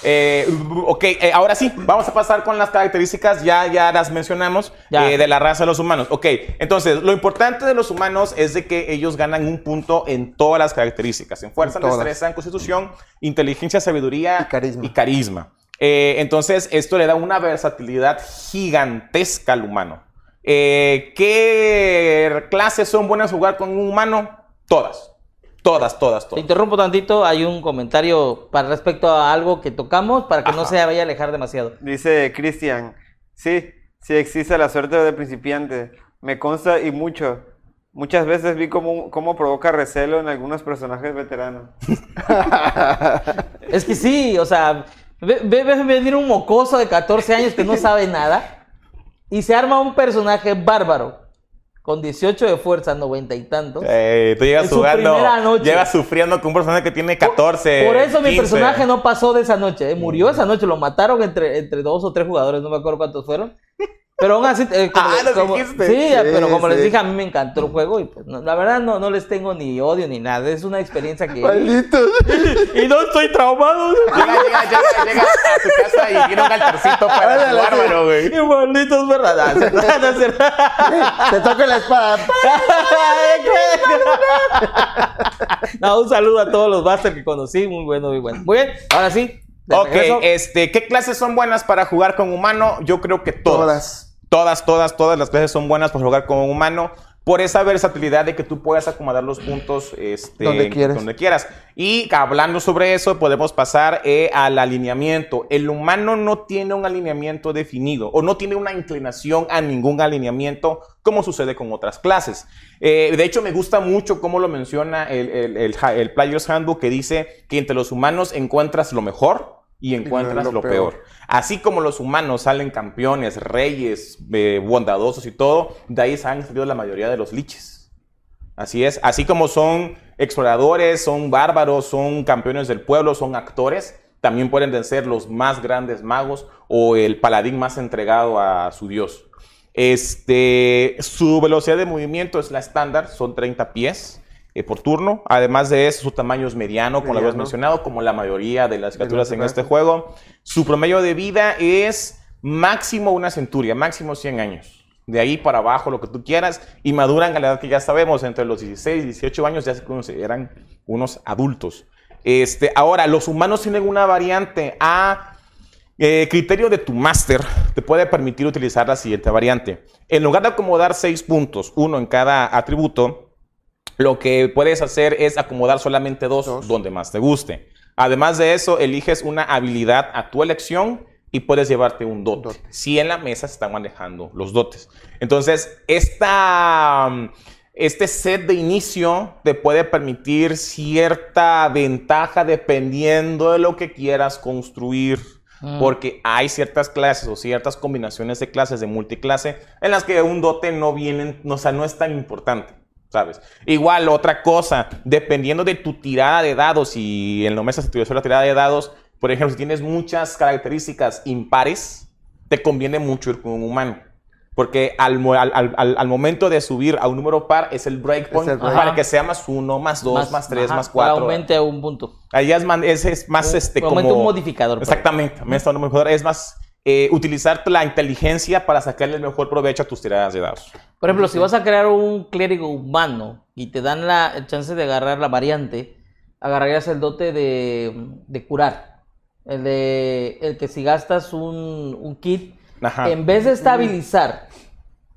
Eh, ok, eh, ahora sí, vamos a pasar con las características, ya, ya las mencionamos, Ya. eh, de la raza de los humanos. Ok, entonces, lo importante de los humanos es de que ellos ganan un punto en todas las características, en fuerza, En destreza, en constitución, inteligencia, sabiduría Y carisma. y carisma. Eh, entonces, esto le da una versatilidad gigantesca al humano. Eh, ¿Qué clases son buenas jugar con un humano? Todas. Todas, todas, Te todas. interrumpo tantito, hay un comentario para respecto a algo que tocamos para que no se vaya a alejar demasiado. Dice Cristian, sí, sí existe la suerte de principiante. Me consta y mucho. Muchas veces vi cómo, cómo provoca recelo en algunos personajes veteranos. Es que sí, o sea, ve- ve- venir un mocoso de 14 años que no sabe nada y se arma un personaje bárbaro con 18 de fuerza, 90 y tantos. Eh, tú llegas su jugando, noche. llegas sufriendo con un personaje que tiene 14. Por eso mi 15. personaje no pasó de esa noche, ¿eh? murió esa noche, lo mataron entre, entre dos o tres jugadores, no me acuerdo cuántos fueron. Pero aún así, eh, como- Ah, lo como- dijiste. sí, Sí, pero como les dije, a mí me encantó el juego y pues no, la verdad no, no les tengo ni odio ni nada, es una experiencia que... Malditos. y no estoy traumado. Llega, llega, llega, llega a tu casa y tiene un altarcito para tu Ándale, sí. bárbaro, güey. Y malditos, ¿verdad? Te toca la espada. No, un saludo a todos los Busters que conocí, muy bueno, muy bueno. Muy bien, ahora sí. Ok, regreso. este, ¿qué clases son buenas para jugar con humano? Yo creo que todas. Todas. Todas, todas, todas las clases son buenas para jugar un humano. por esa versatilidad de que tú puedas acomodar los puntos este, Donde quieras. donde quieras. Y hablando sobre eso, podemos pasar eh, al alineamiento. El humano no tiene un alineamiento definido o no tiene una inclinación a ningún alineamiento como sucede con otras clases. Eh, de hecho, me gusta mucho cómo lo menciona el, el, el, el Player's Handbook que dice que entre los humanos encuentras lo mejor y encuentras lo lo, peor. peor. Así como los humanos salen campeones, reyes, eh, bondadosos y todo, de ahí han salido la mayoría de los liches. Así es, así como son exploradores, son bárbaros, son campeones del pueblo, son actores, también pueden ser los más grandes magos o el paladín más entregado a su dios. Este, su velocidad de movimiento es la estándar, son 30 pies eh, por turno. Además de eso, su tamaño es mediano, como lo habías mencionado, como la mayoría de las criaturas en este juego. Su promedio de vida es máximo una centuria, máximo 100 años. De ahí para abajo, lo que tú quieras. Y maduran a la edad que ya sabemos, entre los 16 y 18 años ya se consideran unos adultos. Este, ahora, los humanos tienen una variante a eh, criterio de tu máster, te puede permitir utilizar la siguiente variante. En lugar de acomodar seis puntos, uno en cada atributo, lo que puedes hacer es acomodar solamente dos, Dos. donde más te guste. Además de eso, eliges una habilidad a tu elección y puedes llevarte un dote. Dote. Si en la mesa se están manejando los dotes. Entonces, esta, mm, este set de inicio te puede permitir cierta ventaja dependiendo de lo que quieras construir. Mm. Porque hay ciertas clases o ciertas combinaciones de clases de multiclase en las que un dote no viene, no, o sea, no es tan importante. ¿Sabes? Igual, otra cosa, dependiendo de tu tirada de dados y en la mesa se utilizó la tirada de dados, por ejemplo, si tienes muchas características impares, te conviene mucho ir con un humano. Porque al, al- al- al- momento de subir a un número par es el breakpoint Es break. para que sea más uno, más dos, más, tres, ajá, más para cuatro. Aumente a un punto. Ahí es, man- ese es más Un- este, aumenta como... un modificador. Exactamente. me está dando un mejor- Es más, eh, utilizar la inteligencia para sacarle el mejor provecho a tus tiradas de dados. Por ejemplo, si vas a crear un clérigo humano y te dan la chance de agarrar la variante, agarrarías el dote de, de curar. El de el que si gastas un, un kit, Ajá. en vez de estabilizar,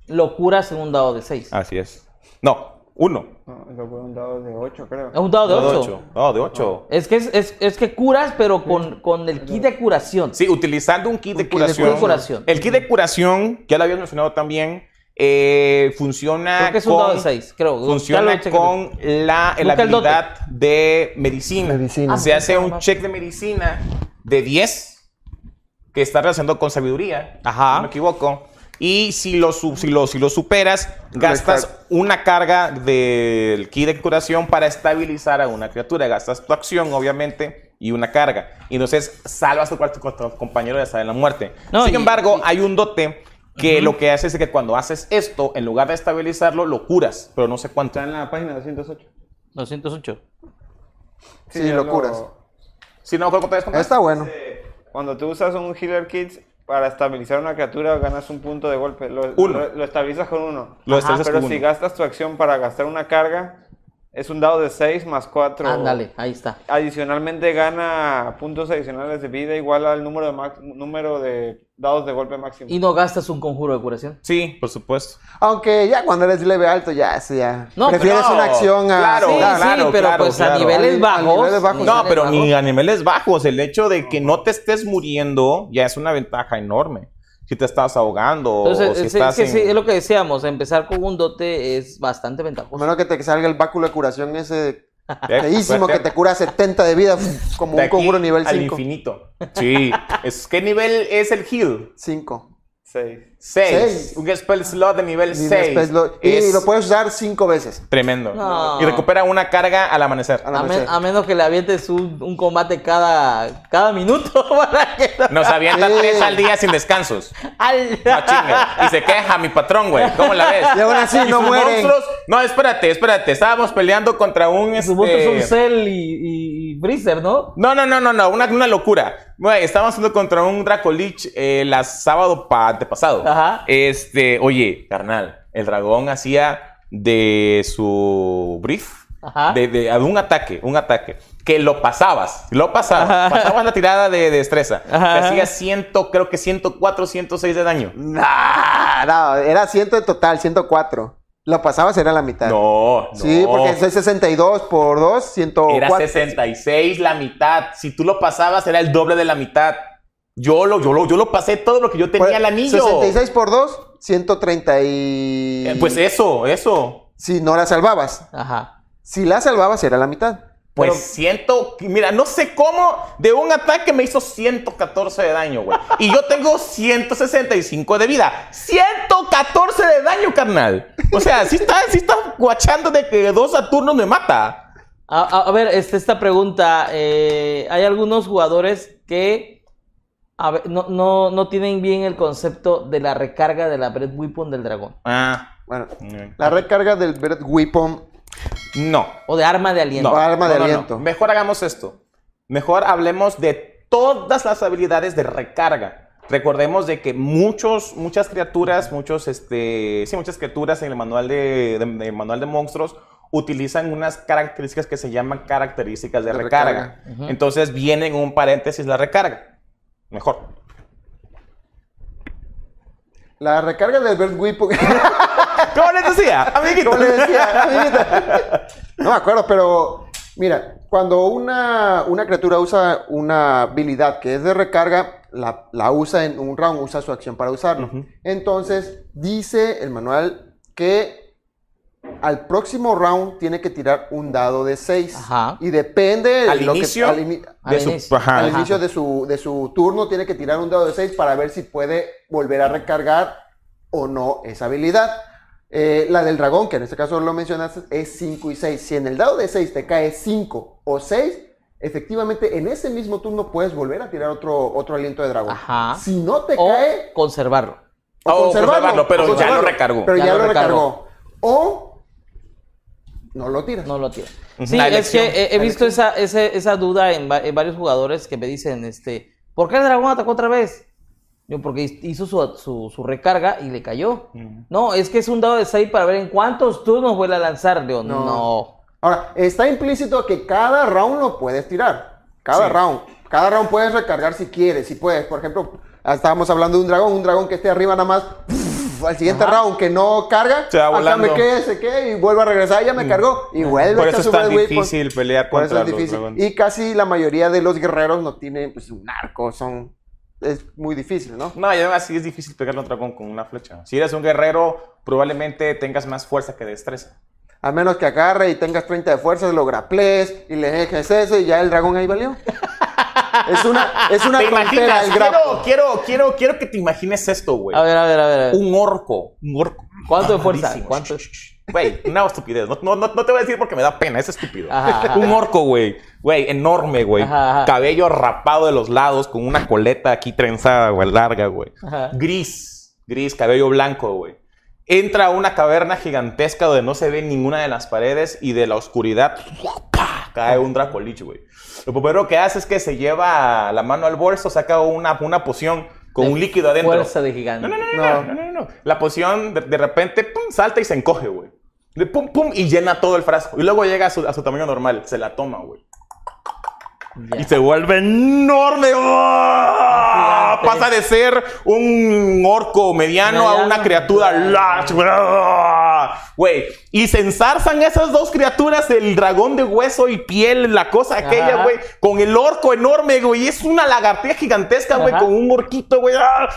lo curas en un dado de 6. Así es. No, uno. No, eso fue un dado de 8, creo. Es un dado de No, 8. No, de ocho. Es que, es, es- es que curas, pero con, con el kit de curación. Sí, utilizando un kit de Un kit de curación. curación. El kit de curación, ya lo habías mencionado también, eh, funciona Creo que es un con, dado de 6, creo. Funciona con la, la habilidad de medicina. Medicina. Se Ah, hace sí, un check de medicina de 10, que está relacionado con sabiduría, Ajá. si no me equivoco. Y si lo, si lo, si lo superas, gastas una carga del kit de curación para estabilizar a una criatura. Gastas tu acción, obviamente, y una carga. Y entonces salvas a tu, tu- tu compañero de estar en la muerte. No, Sin y- embargo, y- hay un dote que lo que hace es que cuando haces esto, en lugar de estabilizarlo, lo curas, pero no sé cuánto. Está en la página 208. 208. Sí, ya locuras. Si no, ¿cuánto es? Está bueno. Cuando tú usas un Healer Kit para estabilizar una criatura, ganas un punto de golpe. Lo, Uno. lo- lo estabilizas con uno. Lo Ajá, pero con si uno. gastas tu acción para gastar una carga, es un dado de 6 más 4. Ándale, ahí está. Adicionalmente gana puntos adicionales de vida igual al número de, max- número de dados de golpe máximo. Y no gastas un conjuro de curación. Sí, por supuesto. Aunque ya cuando eres leve alto, ya, sí, ya. No, Prefieres pero- una acción a. claro, sí, Claro. sí, claro, pero claro, pues a niveles A bajos. niveles bajos. No, pero ni a niveles bajos. El hecho de que no te estés muriendo ya es una ventaja enorme. Si te estás ahogando o Entonces, si es, estás es que en- sí, es lo que decíamos, empezar con un dote es bastante A ventajoso. menos que te salga el báculo de curación ese. Feísimo que te cura 70 de vida, como De un conjuro nivel al 5. infinito. Sí. es, ¿Qué nivel es el heal? 5. 6. 6. Seis. Un spell slot de nivel 6. Y es lo puedes usar 5 veces. tremendo. No. Y recupera una carga al amanecer. Al A, men- amanecer. a menos que le avientes un, un combate cada, cada minuto para que no- Nos avienta Sí. tres al día sin descansos. ¡Al! No chingas. Y se queja mi patrón, güey. ¿Cómo la ves? Y aún así no sus mueren. monstruos- No, espérate, espérate. Estábamos peleando contra un. Sus monstruos son Este... Cell y, y, y Freezer, ¿no? No, no, no, no, no. Una, una locura. Güey, estábamos haciendo contra un Dracolich el sábado pa- antepasado. Ajá. Este, oye, carnal, el dragón hacía de su brief. Ajá. De, de- de un ataque, un ataque. Que lo pasabas, lo pasabas. Ajá. Pasabas la tirada de, de destreza. Ajá. Te hacía ciento, creo que 104, 106 de daño. Nah, no, era 100 en total, 104. Lo pasabas, era la mitad. No, Sí, no. porque es 62 por 2, 104. Era 66 la mitad. Si tú lo pasabas, era el doble de la mitad. Yo lo, yo lo, yo lo pasé todo lo que yo tenía Pues, el anillo. 66 por 2, 130 y... Eh, Pues eso, eso. Si no la salvabas. Ajá. Si la salvabas, era la mitad. Pues Pero- siento, mira, no sé cómo de un ataque me hizo 114 de daño, güey. Y yo tengo 165 de vida. 114 de daño, carnal. O sea, sí está, sí está guachando de que dos Saturnos me mata. A, a- a ver, este, esta pregunta. eh, hay algunos jugadores que a ver, no, no, no tienen bien el concepto de la recarga de la Bread Weapon del dragón. Ah, Bueno, la recarga del Breath Weapon. no. O de arma de aliento. No. arma de no, no, no. aliento. Mejor hagamos esto. Mejor hablemos de todas las habilidades de recarga. Recordemos de que muchos, muchas criaturas, muchos, este, sí, muchas criaturas en el manual de, de- de manual de monstruos utilizan unas características que se llaman características de, De recarga. Entonces viene en un paréntesis la recarga. Mejor. La recarga del Breath Weapon. ¿Cómo les decía, amiguito? ¿Cómo le decía? Amiguita. No me acuerdo, pero mira, cuando una, una criatura usa una habilidad que es de recarga, la, la usa en un round, usa su acción para usarlo. Entonces, dice el manual que al próximo round tiene que tirar un dado de 6. Ajá. Y depende Al lo que- inicio al ini- de su- inicio. ajá. al Ajá. inicio de su, de su turno tiene que tirar un dado de 6 para ver si puede volver a recargar o no esa habilidad. Eh, la del dragón, que en este caso lo mencionaste, es 5 y 6. Si en el dado de 6 te cae 5 o 6, efectivamente en ese mismo turno puedes volver a tirar otro, otro aliento de dragón. Ajá. Si no te O cae, conservarlo. O conservarlo, pero o ya lo conservarlo, recargó. Pero Ya ya, lo lo recargó. recargó. O no lo tiras. No lo. Ujú. Sí, La es que he, he visto esa, esa duda en, va- en varios jugadores que me dicen, este, ¿por qué el dragón atacó otra vez? Yo, porque hizo su, su- su recarga y le cayó. No, es que es un dado de 6 para ver en cuántos turnos vuelve a lanzar. Digo, No. no. Ahora, está implícito que cada round lo puedes tirar. Cada Sí. round. Cada round puedes recargar si quieres. Si puedes, por ejemplo, estábamos hablando de un dragón, un dragón que esté arriba nada más. Al siguiente Ajá. round que no carga, Se va acá volando. me quede, se quede y vuelve a regresar, ya me cargó y vuelve Por a eso es tan difícil pelear Por eso contra es los difícil. Y casi la mayoría de los guerreros no tienen pues, un arco, son... Es muy difícil, ¿no? No, y además sí es difícil pegarle a un dragón con una flecha. Si eres un guerrero, probablemente tengas más fuerza que destreza. A menos que agarre y tengas 30 de fuerza, lo graples y le dejes eso y ya el dragón ahí valió. es una, es una ¿Te imaginas? el. Quiero, quiero, quiero, quiero que te imagines esto, güey. A ver, a ver, a ver. a ver. Un orco. Un orco. ¿Cuánto de fuerza? ¿Cuánto? Güey, una estupidez. No, no, no, te voy a decir porque me da pena, es estúpido. Ajá, ajá. Un orco, güey. Güey, enorme, güey. Cabello rapado de los lados, con una coleta aquí trenzada, güey, larga, güey. Gris, gris, cabello blanco, güey. Entra a una caverna gigantesca donde no se ve ninguna de las paredes y de la oscuridad ¡pah! cae un Dracolich, güey. Lo primero que hace es que se lleva la mano al bolso, saca una, una poción con un líquido adentro. Fuerza de gigante. No, no, no, no, no, no, no. La poción de, de repente pum, salta y se encoge, güey. De pum, pum, y llena todo el frasco. Y luego llega a su, a su tamaño normal. Se la toma, güey. Y se vuelve enorme. ¡Ah! Pasa de ser un orco mediano, a una criatura large. Güey. Y se ensarzan esas dos criaturas, el dragón de hueso y piel, la cosa aquella, güey, con el orco enorme, güey. Es una lagartija gigantesca, güey, con un orquito, güey. ¡Ah!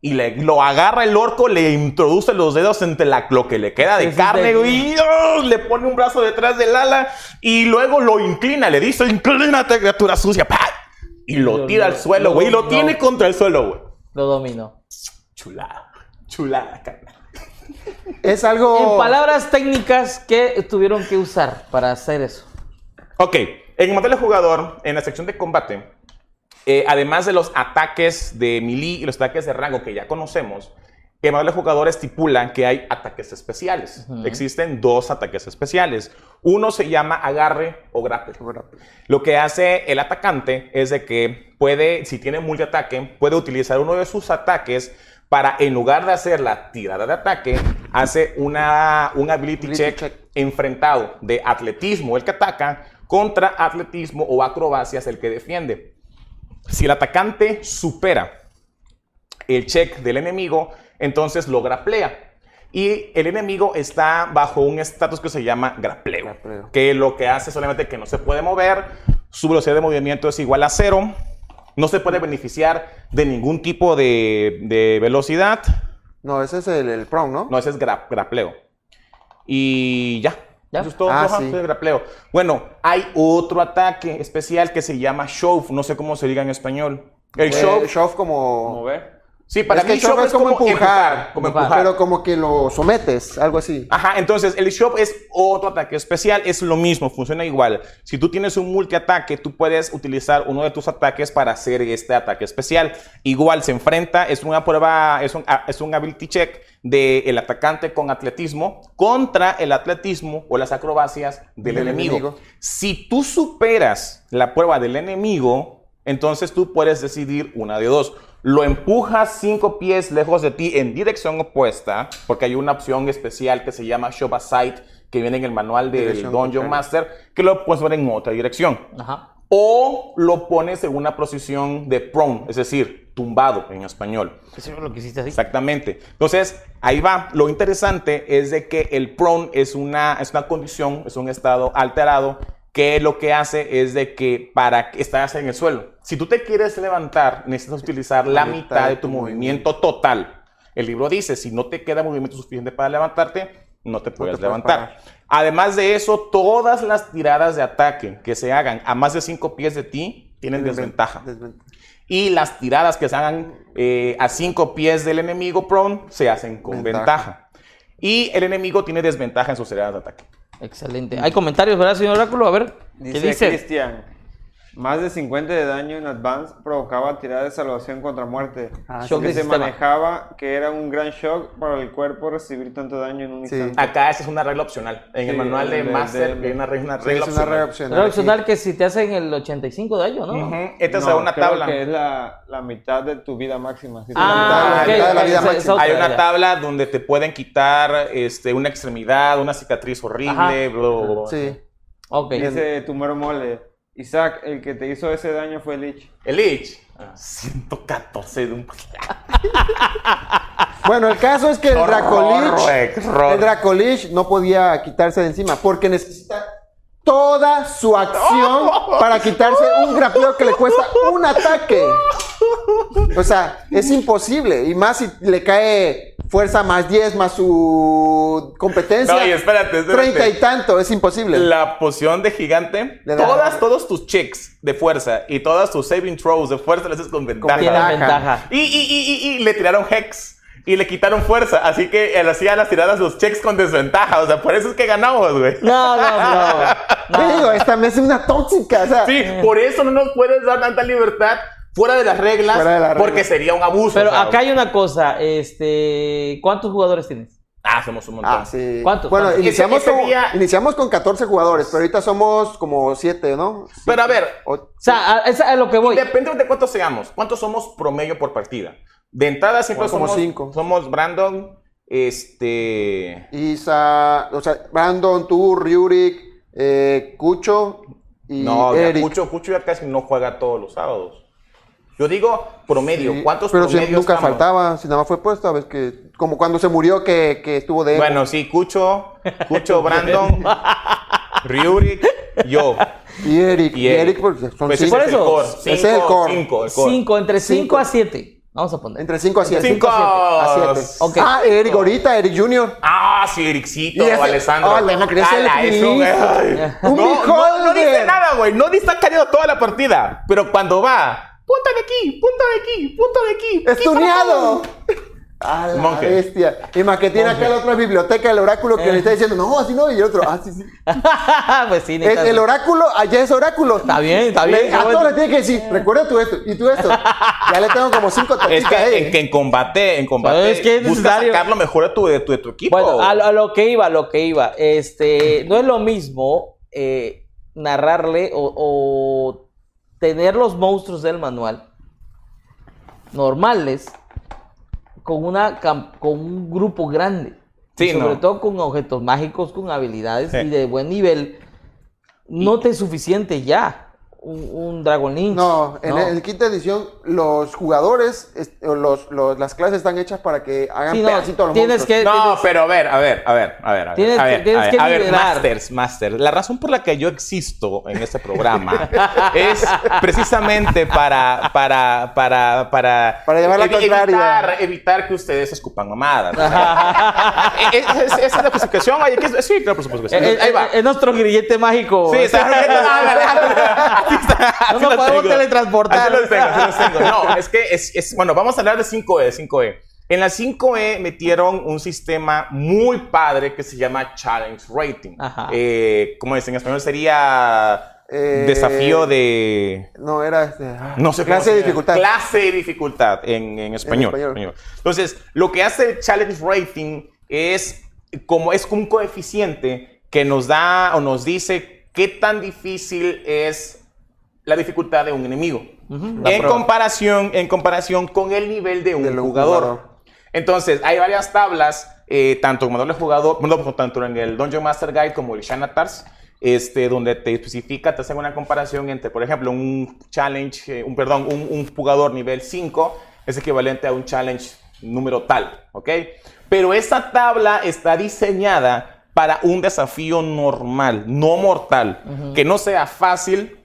Y le, lo agarra el orco, le introduce los dedos entre la, lo que le queda de carne, güey. y ¡oh! le pone un brazo detrás del ala y luego lo inclina, le dice, inclínate, criatura sucia. ¡pa! Y lo Lo- tira al lo- suelo, lo güey. Y lo tiene contra el suelo, güey. Lo dominó. Chulada. Chulada, carnal. Es algo... En palabras técnicas, ¿qué tuvieron que usar para hacer eso? Ok, en el modelo de jugador, en la sección de combate, eh, además de los ataques de melee y los ataques de rango que ya conocemos, el modelo de jugador estipula que hay ataques especiales. Existen dos ataques especiales. Uno se llama agarre o grapple. Lo que hace el atacante es de que puede, si tiene multiataque, puede utilizar uno de sus ataques para, en lugar de hacer la tirada de ataque, hace una, un ability, Ability check, check. enfrentado de atletismo el que ataca contra atletismo o acrobacias el que defiende. Si el atacante supera el check del enemigo, entonces lo graplea. Y el enemigo está bajo un estatus que se llama grapleo, Grapleo. que lo que hace solamente que no se puede mover, su velocidad de movimiento es igual a cero, no se puede beneficiar de ningún tipo de, de velocidad, No, ese es el, el prong, ¿no? no, ese es gra- grapleo. Y ya. ¿Ya? Eso es todo, Ah, sí. grapleo. Bueno, hay otro ataque especial que se llama shove, no sé cómo se diga en español. El Eh, shove, shove como... Mover. Sí, para es que mí shove es como empujar, como Empujar. empujar. Pero como que lo sometes, algo así. Ajá, entonces el shove es otro ataque especial, es lo mismo, funciona igual. Si tú tienes un multiataque, tú puedes utilizar uno de tus ataques para hacer este ataque especial. Igual se enfrenta, es una prueba, es un, a- es un ability check del atacante con atletismo contra el atletismo o las acrobacias del, Del enemigo. enemigo. Si tú superas la prueba del enemigo, entonces tú puedes decidir una de dos. Lo empujas cinco pies lejos de ti en dirección opuesta, porque hay una opción especial que se llama Shove Aside, que viene en el manual del Dirección Dungeon contraria. Master, que lo puedes ver en otra dirección. Ajá. O lo pones en una posición de prone, es decir, tumbado en español. Eso es lo que hiciste así. Exactamente. Entonces, ahí va. Lo interesante es de que el prone es una, es una condición, es un estado alterado que lo que hace es de que para que estás en el suelo. Si tú te quieres levantar, necesitas utilizar la, mitad, de tu movimiento total. El libro dice, si no te queda movimiento suficiente para levantarte, no te puedes levantar. Además de eso, todas las tiradas de ataque que se hagan a más de 5 pies de ti tienen desventaja. Desventaja. Y las tiradas que se hagan eh, a cinco pies del enemigo prone se hacen con Ventaja. ventaja. Y el enemigo tiene desventaja en sus tiradas de ataque. Excelente. Hay comentarios, ¿verdad, señor Oráculo? A ver, ¿qué Dice, dice? Cristian, más de 50 de daño en advance provocaba tirada de salvación contra muerte. Ah, Shock que de se sistema. manejaba que era un gran shock para el cuerpo recibir tanto daño en un Sí. instante. Acá esa es una regla opcional. En el Sí, manual de el de- Master de- viene una regla, una Sí, regla es una opcional. regla opcional. Opcional que si te hacen el 85 de daño, ¿no? Ujú. Esta es No, una creo tabla. que es la, la mitad de tu vida máxima. Si Ah, la mitad de la vida máxima. Hay una tabla donde te pueden quitar este, una extremidad, una cicatriz horrible, bla, bla, bla. Sí. Ok. Dice Tumero Mole, Isaac, el que te hizo ese daño fue Lich. El Lich, 114 de un... Bueno, el caso es que el Dracolich, el Dracolich no podía quitarse de encima porque necesita toda su acción para quitarse un grappleo que le cuesta un ataque. O sea, es imposible. Y más si le cae fuerza más 10 más su competencia. No, y espérate, espérate. 30 y tanto, es imposible. La poción de gigante, Le da- todas, todos tus checks de fuerza y todas tus saving throws de fuerza las haces con ventaja. Y, y, y, y, y le tiraron Hex y le quitaron fuerza. Así que él hacía las tiradas los checks con desventaja. O sea, por eso es que ganamos, güey. No, no, no. No. digo, esta mesa es una tóxica. O sea, Sí, por eso no nos puedes dar tanta libertad fuera de las reglas. Fuera de las porque reglas. sería un abuso. Pero o sea, acá hay una cosa, este, ¿cuántos jugadores tienes? Ah, somos un montón. Ah, sí. ¿Cuántos? Bueno, ¿Cuántos? iniciamos, Ese- ese con, día- iniciamos con 14 jugadores, pero ahorita somos como 7, ¿no? Pero a ver, O- O sea, a, es a lo que voy. Depende de cuántos seamos. ¿Cuántos somos promedio por partida? De entrada siempre Como somos cinco. Somos Brandon, este... Isa, o sea, Brandon, tú, Ryurik, eh, Cucho y No, ya Eric. Cucho, Cucho ya casi no juega todos los sábados. Yo digo promedio. Sí, ¿Cuántos Pero si promedios nunca estamos? faltaba, si nada más fue puesto, a ver que como cuando se murió que, que estuvo de Bueno, sí, Cucho, Cucho, Brandon, Ryurik, yo. y Eric, y y Eric. Eric, pues, son Pues cinco. es el eso, core. ese es el core. Cinco, el core. Cinco, entre Cinco. 5 a 7. Vamos a poner. entre 5 a 7. Cinco. a 7. Ok. Ah, Eric ahorita, Eric Jr. Ah, sí, Ericito, Y ese- Alessandro. Ah, no, quería ser Ala, el eso, güey. Un No, no, no dice nada, güey. No dice está callado toda la partida. Pero cuando va, punta de aquí, punta de aquí, punta de aquí. ¡Estuneado! A la Monje. bestia. Y más que tiene acá la otra biblioteca, el oráculo que le está diciendo, no, así no, y el otro, ah, sí, sí. pues sí, El, oráculo, allá es oráculo. Está bien, está bien, Le- a todos le tiene que decir, recuerda tú esto y tú esto. Ya le tengo como cinco Es toquitas que, ahí. en, que en combate, en combate, ¿Sabes qué es busca necesario? sacar lo mejor de tu, de tu, de tu equipo. Bueno, a, lo- a lo que iba, a lo que iba. Este, no es lo mismo eh, narrarle o, o tener los monstruos del manual normales con una con un grupo grande. Sí, sobre no. todo con objetos mágicos, con habilidades Sí. y de buen nivel. No te es suficiente ya. Un, un Dragon Lynch. No, en el quinta edición los jugadores, es- o los, los- las clases están hechas para que hagan Sí, no, pedacitos a los tienes monstruos. que- No, tienes- pero a ver, a ver, a ver, a ver, a ver. Tienes a que- ver, tienes a ver, que a ver. Masters, Master. La razón por la que yo existo en este programa es precisamente para, para, para, para, Para llevar la contraria. evitar, evitar que ustedes escupan mamadas. Eh, es- es- Esa es la justificación. Oye, ¿qué es? Sí, claro, por supuesto que sí. Eh, Ahí va. Es nuestro grillete mágico. Sí, está No nos podemos tengo. teletransportar. Así los tengo, así los tengo. No, es que es, es- bueno, vamos a hablar de 5E, 5E. En la 5E metieron un sistema muy padre que se llama Challenge Rating. Ajá. Eh, ¿Cómo es? En español sería Eh, desafío de... No, era este, ah, No sé clase se de dificultad. Clase de dificultad en, en español. Entonces, lo que hace el challenge rating es como es como un coeficiente que nos da o nos dice qué tan difícil es la dificultad de un enemigo. en comparación, en comparación con el nivel de un jugador. jugador. Entonces, hay varias tablas, eh, tanto como doble jugador, no, pues, tanto en el Dungeon Master Guide como el Shanatars, este, donde te especifica, te hace una comparación entre, por ejemplo, un challenge, eh, un, perdón, un, un jugador nivel 5 es equivalente a un challenge número tal, ¿ok? Pero esta tabla está diseñada para un desafío normal, no mortal, que no sea fácil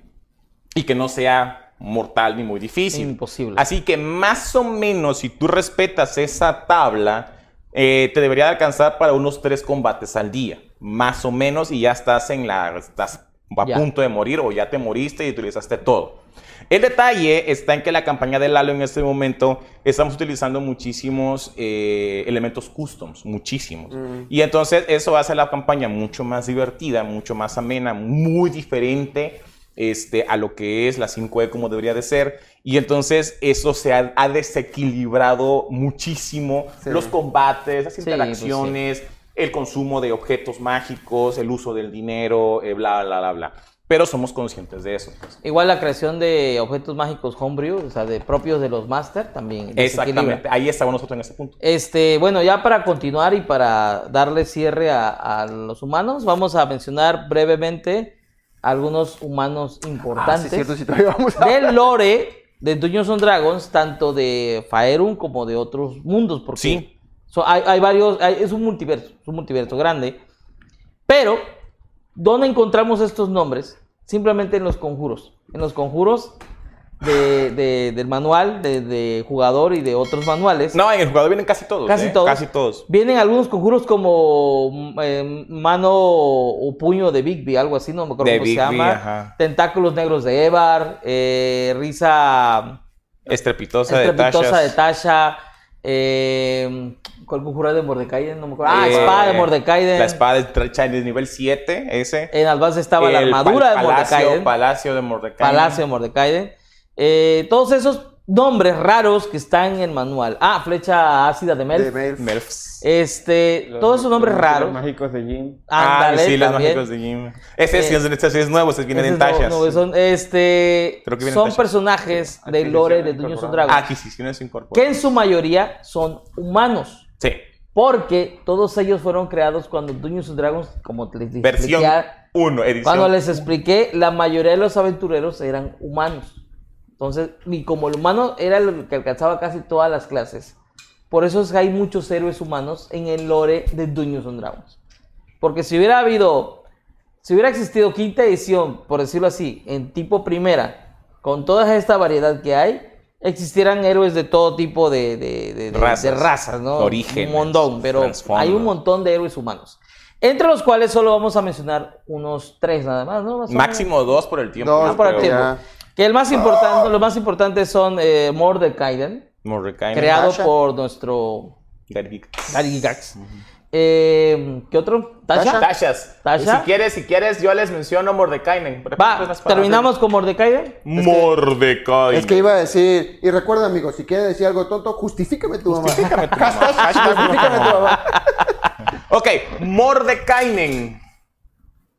y que no sea mortal ni muy difícil. Imposible. Así que más o menos, si tú respetas esa tabla, eh, te debería alcanzar para unos tres combates al día. Más o menos, y ya estás en la. estás a Ya. punto de morir o ya te moriste y utilizaste todo. El detalle está en que la campaña de Lalo en este momento estamos utilizando muchísimos eh, elementos customs, muchísimos. Y entonces eso hace la campaña mucho más divertida, mucho más amena, muy diferente este, a lo que es la 5E como debería de ser. Y entonces eso se ha, ha desequilibrado muchísimo Sí. los combates, las Sí, interacciones, el consumo de objetos mágicos, el uso del dinero, eh, bla, bla, bla, bla. Pero somos conscientes de eso. pues. Igual la creación de objetos mágicos homebrew, o sea, de propios de los master, también. Exactamente, ahí estamos nosotros en ese punto. Este, bueno, ya para continuar y para darle cierre a, a los humanos, vamos a mencionar brevemente algunos humanos Ah, sí, importantes es cierto, sí, todavía vamos a... del lore de Dungeons and Dragons, tanto de Faerun como de otros mundos, porque Sí. so- hay, hay varios, hay- es un multiverso, es un multiverso grande, pero ¿dónde encontramos estos nombres? Simplemente en los conjuros, en los conjuros de- de- del manual de, de jugador y de otros manuales. No, en el jugador vienen casi todos. Casi ¿eh? todos. Casi todos. Vienen algunos conjuros como eh, mano o puño de Bigby, algo así, no me acuerdo cómo se llama. ajá. Tentáculos negros de Evar, eh, risa Estrepitosa, estrepitosa de. Tasha, eh, ¿cuál conjuro de Mordecai? No me acuerdo. Ah, Eh, espada de Mordecai. La espada de nivel 7, ese. En Albaz estaba la armadura de pal- Mordecai. Palacio, Palacio de Mordecai. Palacio de Mordecai. Eh, todos esos nombres raros que están en el manual. Ah, flecha ácida de Melf. de Melf. Melfs. Este, todos esos nombres Los raros. mágicos de Jim. Ah, Ándale, sí, los también. mágicos de Jim. Ese, sí Eh, es, este sí es nuevo, ese viene Ese en nuevo, son, este, que son personajes del lore de Dungeons and Dragons Adquisiciones que incorporadas. en su mayoría son humanos. Sí. Porque todos ellos fueron creados cuando Dungeons and Dragons, como les dije, Versión 1, edición. cuando les expliqué, la mayoría de los aventureros eran humanos. Entonces, y como el humano era el que alcanzaba casi todas las clases, por eso es que hay muchos héroes humanos en el lore de Dungeons and Dragons. Porque si hubiera habido, si hubiera existido quinta edición, por decirlo así, en tipo primera, con toda esta variedad que hay, existieran héroes de todo tipo de, de- de- de- Razas. de razas, ¿no? Orígenes, Un montón, pero hay un montón de héroes humanos. Entre los cuales solo vamos a mencionar unos tres nada más, ¿no? Más. Máximo dos por el tiempo. Dos por el tiempo. Que el más importante, los más importantes son eh, Mordekainen, creado Tasha. por nuestro Gary Geeks. Gary Gax. Eh, ¿Qué otro? ¿Tasha? Tashas. Tasha. Si quieres, si quieres, yo les menciono Mordekainen. Va, terminamos con Mordekainen. Mordecai. Es que iba a decir, y recuerda, amigos, si quieres decir algo tonto, justifícame tu mamá. Justifícame tu mamá. Justifícame tu mamá. Ok, Mordekainen.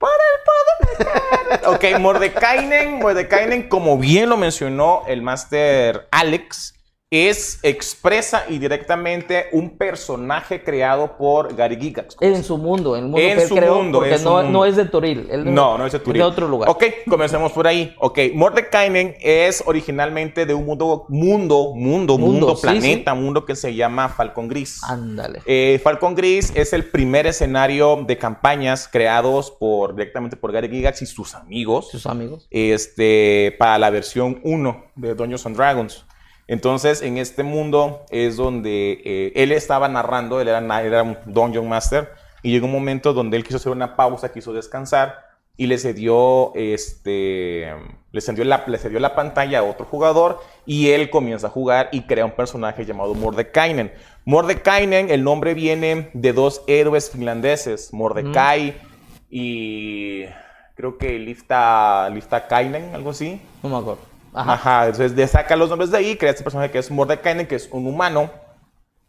Para el poder. Ok, Mordekainen, Mordekainen, como bien lo mencionó el máster Alex, es expresa y directamente un personaje creado por Gary Gygax. En su mundo, en el mundo En que él su creó, mundo, porque en su no, mundo. no es de Toril. él No, no es de Turín. de otro lugar. Ok, comencemos por ahí. Ok, Mordekainen es originalmente de un mundo, mundo, mundo, mundo, Mundo, sí, planeta, mundo que se llama Falcon Gris. Ándale. Eh, Falcon Gris es el primer escenario de campañas creados por, directamente por Gary Gygax y sus amigos Sus amigos. este, para la versión 1 de Dungeons and Dragons. Entonces, en este mundo es donde eh, él estaba narrando, él era, na- él era un Dungeon Master, y llegó un momento donde él quiso hacer una pausa, quiso descansar, y le cedió, este, le cedió, la, le cedió la pantalla a otro jugador, y él comienza a jugar y crea un personaje llamado Mordekainen. Mordekainen, el nombre viene de dos héroes finlandeses, Mordecai y creo que Lifta, Lifta Kainen, algo así. No me acuerdo. Ajá. Ajá, entonces de saca los nombres de ahí, crea este personaje que es Mordekainen, que es un humano.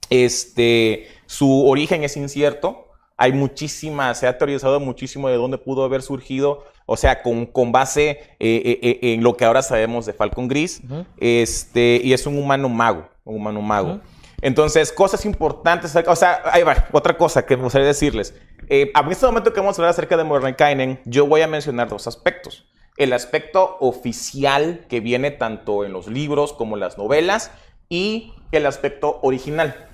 Este, su origen es incierto. Hay muchísima, se ha teorizado muchísimo de dónde pudo haber surgido, o sea, con, con base eh, eh, eh, en lo que ahora sabemos de Falcon Gris. Ujú. Este, y es un humano mago, un humano mago. Ujú. Entonces, cosas importantes, o sea, ahí va, otra cosa que me gustaría decirles. Eh, a este momento que vamos a hablar acerca de Mordekainen, yo voy a mencionar dos aspectos. El aspecto oficial que viene tanto en los libros como en las novelas y el aspecto original.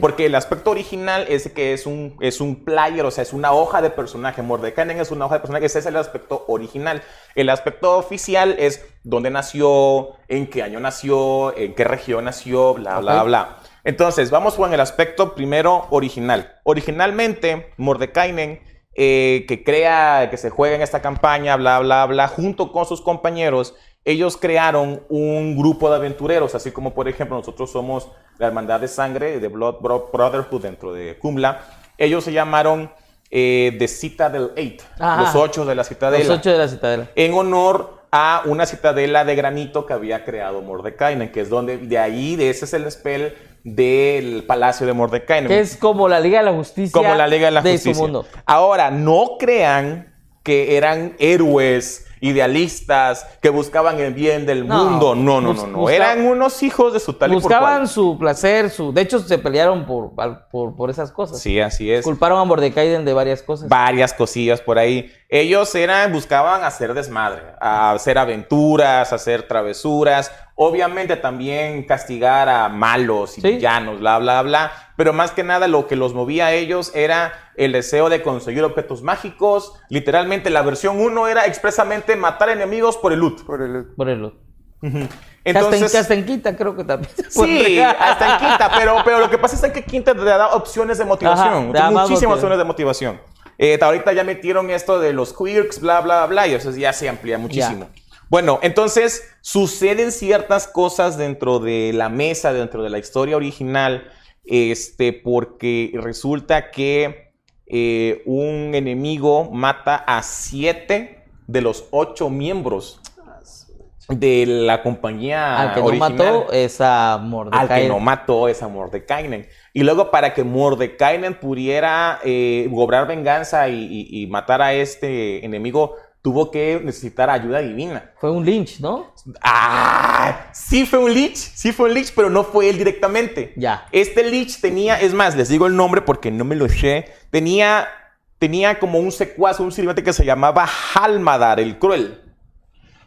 Porque el aspecto original es que es un, es un player, o sea, es una hoja de personaje. Mordekainen es una hoja de personaje, ese es el aspecto original. El aspecto oficial es dónde nació, en qué año nació, en qué región nació, bla, bla, bla. Entonces, vamos con el aspecto primero original. Originalmente, Mordekainen, eh, que crea, que se juega en esta campaña, bla, bla, bla, junto con sus compañeros, ellos crearon un grupo de aventureros, así como por ejemplo nosotros somos la Hermandad de Sangre, de Blood Bro- Brotherhood dentro de Kumla. Ellos se llamaron eh, The Citadel 8, Ajá. los ocho de la Citadela Los ocho de la citadela. en honor a una citadela de granito que había creado Mordekainen, que es donde, de ahí, de ese es el spell del palacio de Mordekainen. Que es como la Liga de la Justicia. como la Liga de la Justicia. su mundo. Ahora, no crean que eran héroes idealistas que buscaban el bien del No, mundo. No, no, no, no. busca- Eran unos hijos de su tal y Buscaban su placer, su. De hecho, se pelearon por, por, por esas cosas. Sí, así es. Culparon a Mordekainen de varias cosas. varias cosillas por ahí. Ellos eran, buscaban hacer desmadre, a hacer aventuras, hacer travesuras, obviamente también castigar a malos y Sí. villanos, bla, bla, bla. Pero más que nada lo que los movía a ellos era el deseo de conseguir objetos mágicos. Literalmente la versión 1 era expresamente matar enemigos por el loot. Por el- Por el otro. Entonces, hasta, en, Quita creo que también. se puede. Sí, hasta en Quinta, pero, pero lo que pasa es que Quinta te da opciones de motivación, Ajá, te da tiene más muchísimas opciones de motivación. Eh, ahorita ya metieron esto de los quirks, bla, bla, bla, y eso ya se amplía muchísimo. Bueno, entonces suceden ciertas cosas dentro de la mesa, dentro de la historia original, este, porque resulta que eh, un enemigo mata a siete de los ocho miembros de la compañía Al que no mató es a al que no mató es a. Y luego para que Mordekainen pudiera eh, cobrar venganza y, y- y matar a este enemigo, tuvo que necesitar ayuda divina. Fue un lynch, ¿no? ¡Ah! Sí fue un Lich, sí fue un Lich, pero no fue él directamente. Ya. Este Lich tenía, es más, les digo el nombre porque no me lo sé, tenía, tenía como un secuaz, un sirviente que se llamaba Halmadar, el cruel.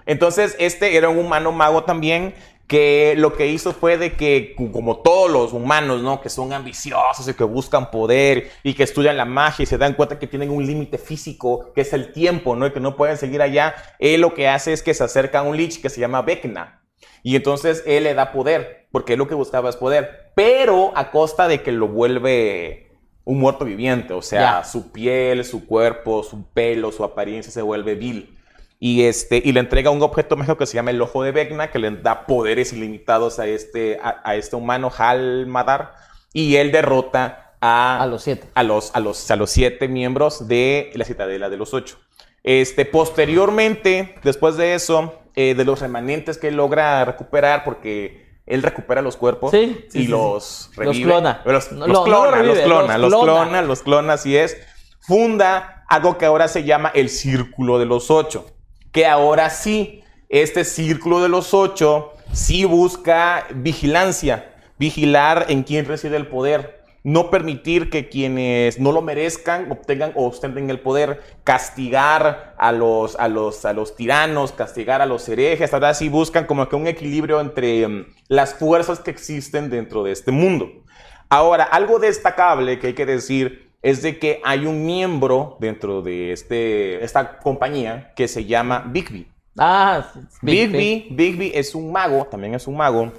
Entonces, este era un humano mago también que lo que hizo fue de que, como todos los humanos, ¿no? Que son ambiciosos y que buscan poder y que estudian la magia y se dan cuenta que tienen un límite físico, que es el tiempo, ¿no? Y que no pueden seguir allá, él lo que hace es que se acerca a un lich que se llama Vecna. Y entonces él le da poder, porque él lo que buscaba es poder, pero a costa de que lo vuelve un muerto viviente, o sea, su piel, su cuerpo, su pelo, su apariencia se vuelve vil. Y, este, y le entrega un objeto mágico que se llama el Ojo de Vecna, que le da poderes ilimitados a este, a, a este humano, Halmadar. Y él derrota a, A los siete. a los, a los, a los siete miembros de la Citadela de los Ocho. Este, posteriormente, después de eso, eh, de los remanentes que él logra recuperar, porque él recupera los cuerpos Sí, y sí, los sí. revive. Los clona. Los, No, los no, no clona, lo revive, los clona, los los clona. clona, los clona, así es. Funda algo que ahora se llama el Círculo de los Ocho, que ahora sí este círculo de los ocho sí busca vigilancia, vigilar en quién reside el poder no permitir que quienes no lo merezcan obtengan o ostenten el poder, castigar a los, a los, a los tiranos, castigar a los herejes, ahora sí buscan como que un equilibrio entre mm, las fuerzas que existen dentro de este mundo. Ahora, algo destacable que hay que decir es de que hay un miembro dentro de este, esta compañía que se llama Bigby. Ah, Bigby, Bigby es un mago, también es un mago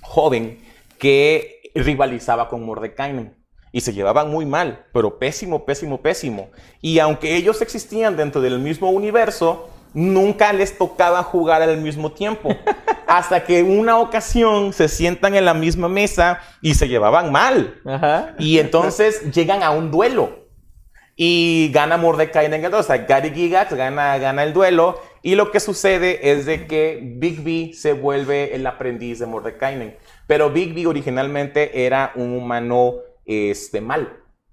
joven que rivalizaba con Mordecai y se llevaban muy mal, pero pésimo, pésimo, pésimo. Y aunque ellos existían dentro del mismo universo, nunca les tocaba jugar al mismo tiempo. Hasta que una ocasión se sientan en la misma mesa y se llevaban mal. Y entonces llegan a un duelo. Y gana Mordecai en el O sea, Gary Gigax gana, gana el duelo. Y lo que sucede es de que Bigby se vuelve el aprendiz de Mordecai. Pero Bigby originalmente era un humano este, malo.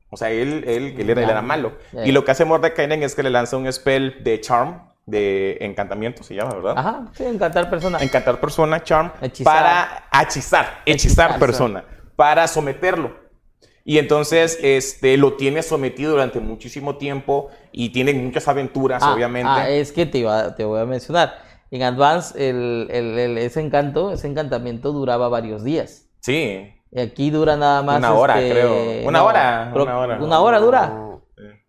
O sea, él, él, él, era, él era, malo. Y lo que hace Mordecai es que le lanza un spell de charm, de encantamiento se llama, ¿verdad? Ajá, sí, encantar persona. Encantar persona, charm, para hechizar, hechizar, persona, para someterlo. Y entonces este, lo tiene sometido durante muchísimo tiempo y tiene muchas aventuras, Ah, obviamente. Ah, es que te, iba- te voy a mencionar. En Advance, el, el- el- ese encanto, ese encantamiento duraba varios días. Sí. Y aquí dura nada más. Una hora, este, creo. Una hora, creo- una hora. Una hora dura.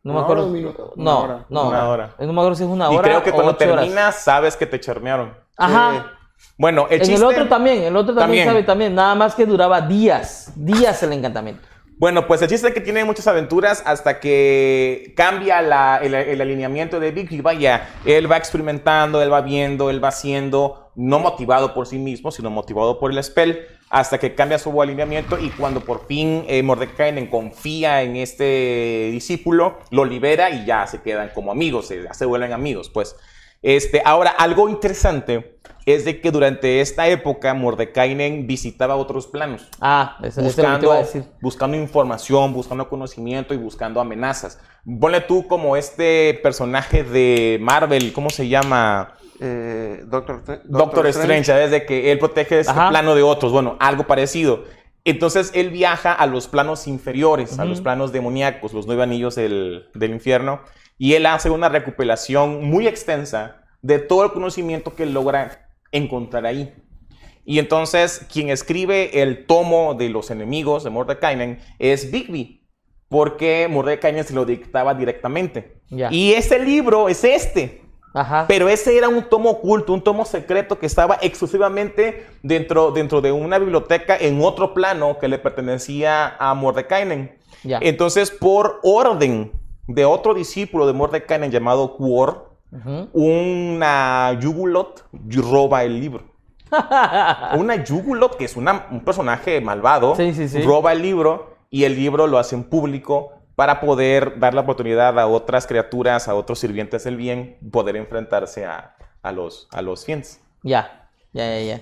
No. Me acuerdo. hora, un minuto, una no, hora. no. Una hora. No me acuerdo si es una Y hora. creo que o cuando terminas sabes que te charmearon. Ajá. Bueno, el en chiste... el otro también, el otro también, También. sabe también. Nada más que duraba días. Días el encantamiento. Bueno, pues el chiste es que tiene muchas aventuras hasta que cambia el, alineamiento de Bigby. Vaya, él va experimentando, él va viendo, él va haciendo, no motivado por sí mismo, sino motivado por el spell, hasta que cambia su alineamiento y cuando por fin eh, Mordecai confía en este discípulo, lo libera y ya se quedan como amigos, se, se vuelven amigos, pues. Este, ahora, algo interesante es de que durante esta época Mordekainen visitaba otros planos Ah, eso, eso es lo que buscando, a decir. buscando información, buscando conocimiento y buscando amenazas. Ponle tú como este personaje de Marvel, ¿cómo se llama? Eh, Doctor, Stra- Doctor, Strange, desde que él protege este Ajá. plano de otros. Bueno, algo parecido. Entonces él viaja a los planos inferiores, a Ujú. los planos demoníacos, los nueve anillos del, del infierno, y él hace una recopilación muy extensa de todo el conocimiento que logra encontrar ahí. Y entonces quien escribe el tomo de los enemigos de Mordekainen es Bigby, porque Mordekainen se lo dictaba directamente. Y ese libro es este. Ajá. Pero ese era un tomo oculto, un tomo secreto que estaba exclusivamente dentro, dentro de una biblioteca en otro plano que le pertenecía a Mordekainen. Ya. Entonces, por orden de otro discípulo de Mordekainen llamado Quor, Una Yugulot roba el libro. Una Yugulot, que es una- un personaje malvado, Sí, sí, sí. roba el libro y el libro lo hacen público para poder dar la oportunidad a otras criaturas, a otros sirvientes del bien, poder enfrentarse a, a los, a los fiends. Ya, ya, ya, ya.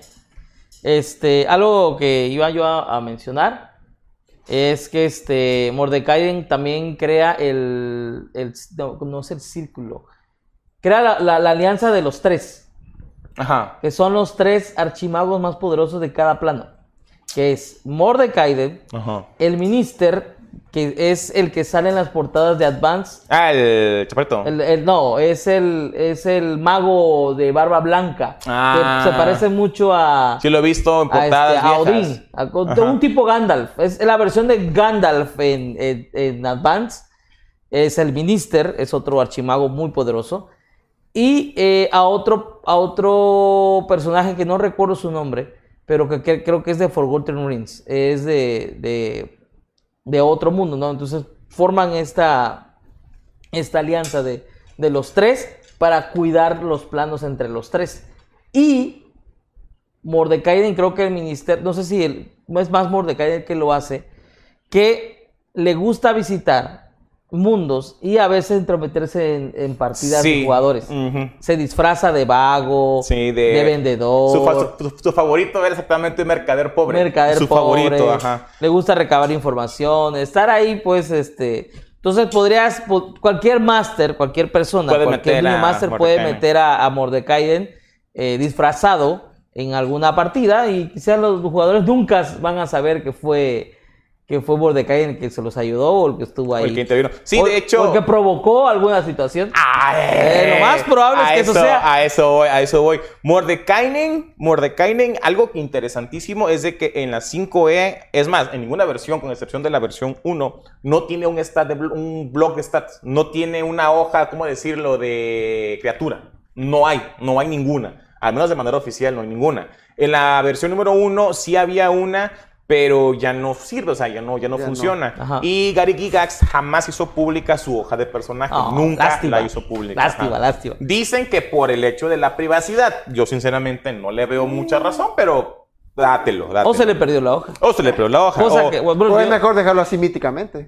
Este, algo que iba yo a, a mencionar es que este Mordecai también crea el, el- no, no es el círculo, crea la, la- la alianza de los tres, Ajá. que son los tres archimagos más poderosos de cada plano, que es Mordecai, Ajá. el Minister, que es el que sale en las portadas de Advance, Ah, el chaparrito. el, el- no, es el, es el mago de barba blanca, Ah. que se parece mucho a... Sí lo he visto en a, este, portadas a. Odín, a- Ajá. un tipo Gandalf. Es la versión de Gandalf en, en- en Advance. Es el Minister, es otro archimago muy poderoso. Y eh, a, otro, a otro personaje que no recuerdo su nombre, pero que, creo que es de Forgotten Rings. Es de, de, de otro mundo, ¿no? Entonces forman esta, esta alianza de, de los tres para cuidar los planos entre los tres. Y Mordecai, creo que el ministerio, no sé si es más Mordecai el que lo hace, que le gusta visitar mundos y a veces entrometerse en, en partidas de jugadores. Se disfraza de vago, Sí, de, vendedor, Su, fa- su- su favorito era exactamente mercader pobre. mercader Su pobre, favorito, ajá. le gusta recabar información, estar ahí, pues, este... Entonces podrías, po- cualquier máster, cualquier persona, Puede cualquier niño máster puede meter a, a Mordecai eh, disfrazado en alguna partida y quizás los jugadores nunca van a saber que fue que fue Mordecai el que se los ayudó o el que estuvo ahí. O el que intervino. Sí, O- de hecho. O el que provocó alguna situación. Ay, Eh, lo más probable es que eso sea. A eso voy, a eso voy. Mordekainen, Mordekainen, algo que interesantísimo es de que en la 5E, es más, en ninguna versión, con excepción de la versión 1, no tiene un, stat de un blog de stats, no tiene una hoja, ¿cómo decirlo?, de criatura. No hay, no hay ninguna. Al menos de manera oficial no hay ninguna. En la versión número 1 sí había una, pero ya no sirve, o sea, ya no, ya no Ya funciona. Y Gary Gigax jamás hizo pública su hoja de personaje. Oh, Nunca lástima. la hizo pública. Lástima, Ajá. lástima. Dicen que por el hecho de la privacidad. Yo sinceramente no le veo mucha razón, pero dátelo, dátelo. O se le perdió la hoja. O se le perdió la hoja. Cosa o- que, bueno, O es yo- mejor dejarlo así míticamente.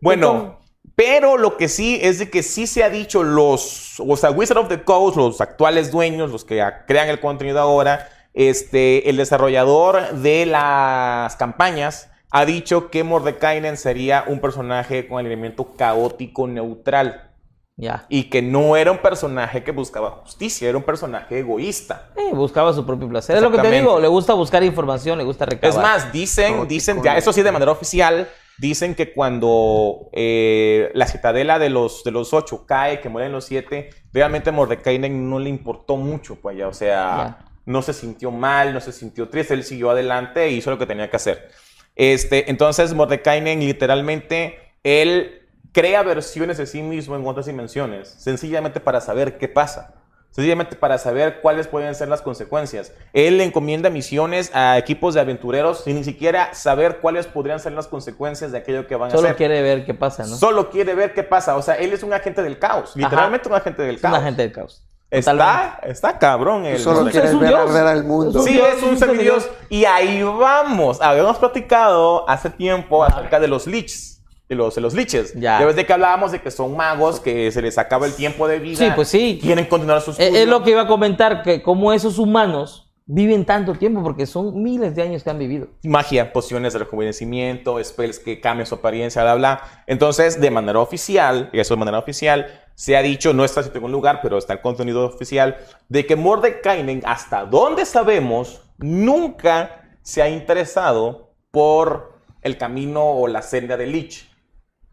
Bueno, pero lo que sí es de que sí se ha dicho los, o sea, Wizard of the Coast, los actuales dueños, los que crean el contenido ahora, este, el desarrollador de las campañas ha dicho que Mordekainen sería un personaje con el elemento caótico neutral ya. y que no era un personaje que buscaba justicia, era un personaje egoísta. Eh, buscaba su propio placer. Es lo que te digo, le gusta buscar información, le gusta recabar. Es más, dicen, Caótico, dicen, ya eso sí de manera oficial, dicen que cuando eh, la citadela de los, de los ocho cae, que mueren los siete, realmente a Mordekainen no le importó mucho, pues ya, o sea, Ya. No se sintió mal, no se sintió triste, él siguió adelante e hizo lo que tenía que hacer. Este, entonces Mordekainen literalmente, él crea versiones de sí mismo en otras dimensiones, sencillamente para saber qué pasa. Sencillamente para saber cuáles pueden ser las consecuencias. Él le encomienda misiones a equipos de aventureros sin ni siquiera saber cuáles podrían ser las consecuencias de aquello que van a Solo hacer. quiere ver qué pasa, ¿no? Solo quiere ver qué pasa. O sea, él es un agente del caos. Literalmente un agente del es caos. una gente del caos. Está, está cabrón. El Solo quieres es un ver dios. arder al mundo. Es Sí, es un es semidios. Y ahí vamos. Habíamos platicado hace tiempo acerca de los liches. De los, de los liches. Ya. Ya ves de que hablábamos de que son magos, que se les acaba el tiempo de vida. Sí, pues sí. Quieren continuar sus Eh, estudios. Es lo que iba a comentar, que como esos humanos viven tanto tiempo, porque son miles de años que han vivido. magia, pociones de rejuvenecimiento, spells que cambian su apariencia, bla, bla. Entonces, de manera oficial, y eso de manera oficial, se ha dicho, no está en un lugar, pero está el contenido oficial, de que Mordekainen, hasta donde sabemos, nunca se ha interesado por el camino o la senda de Lich.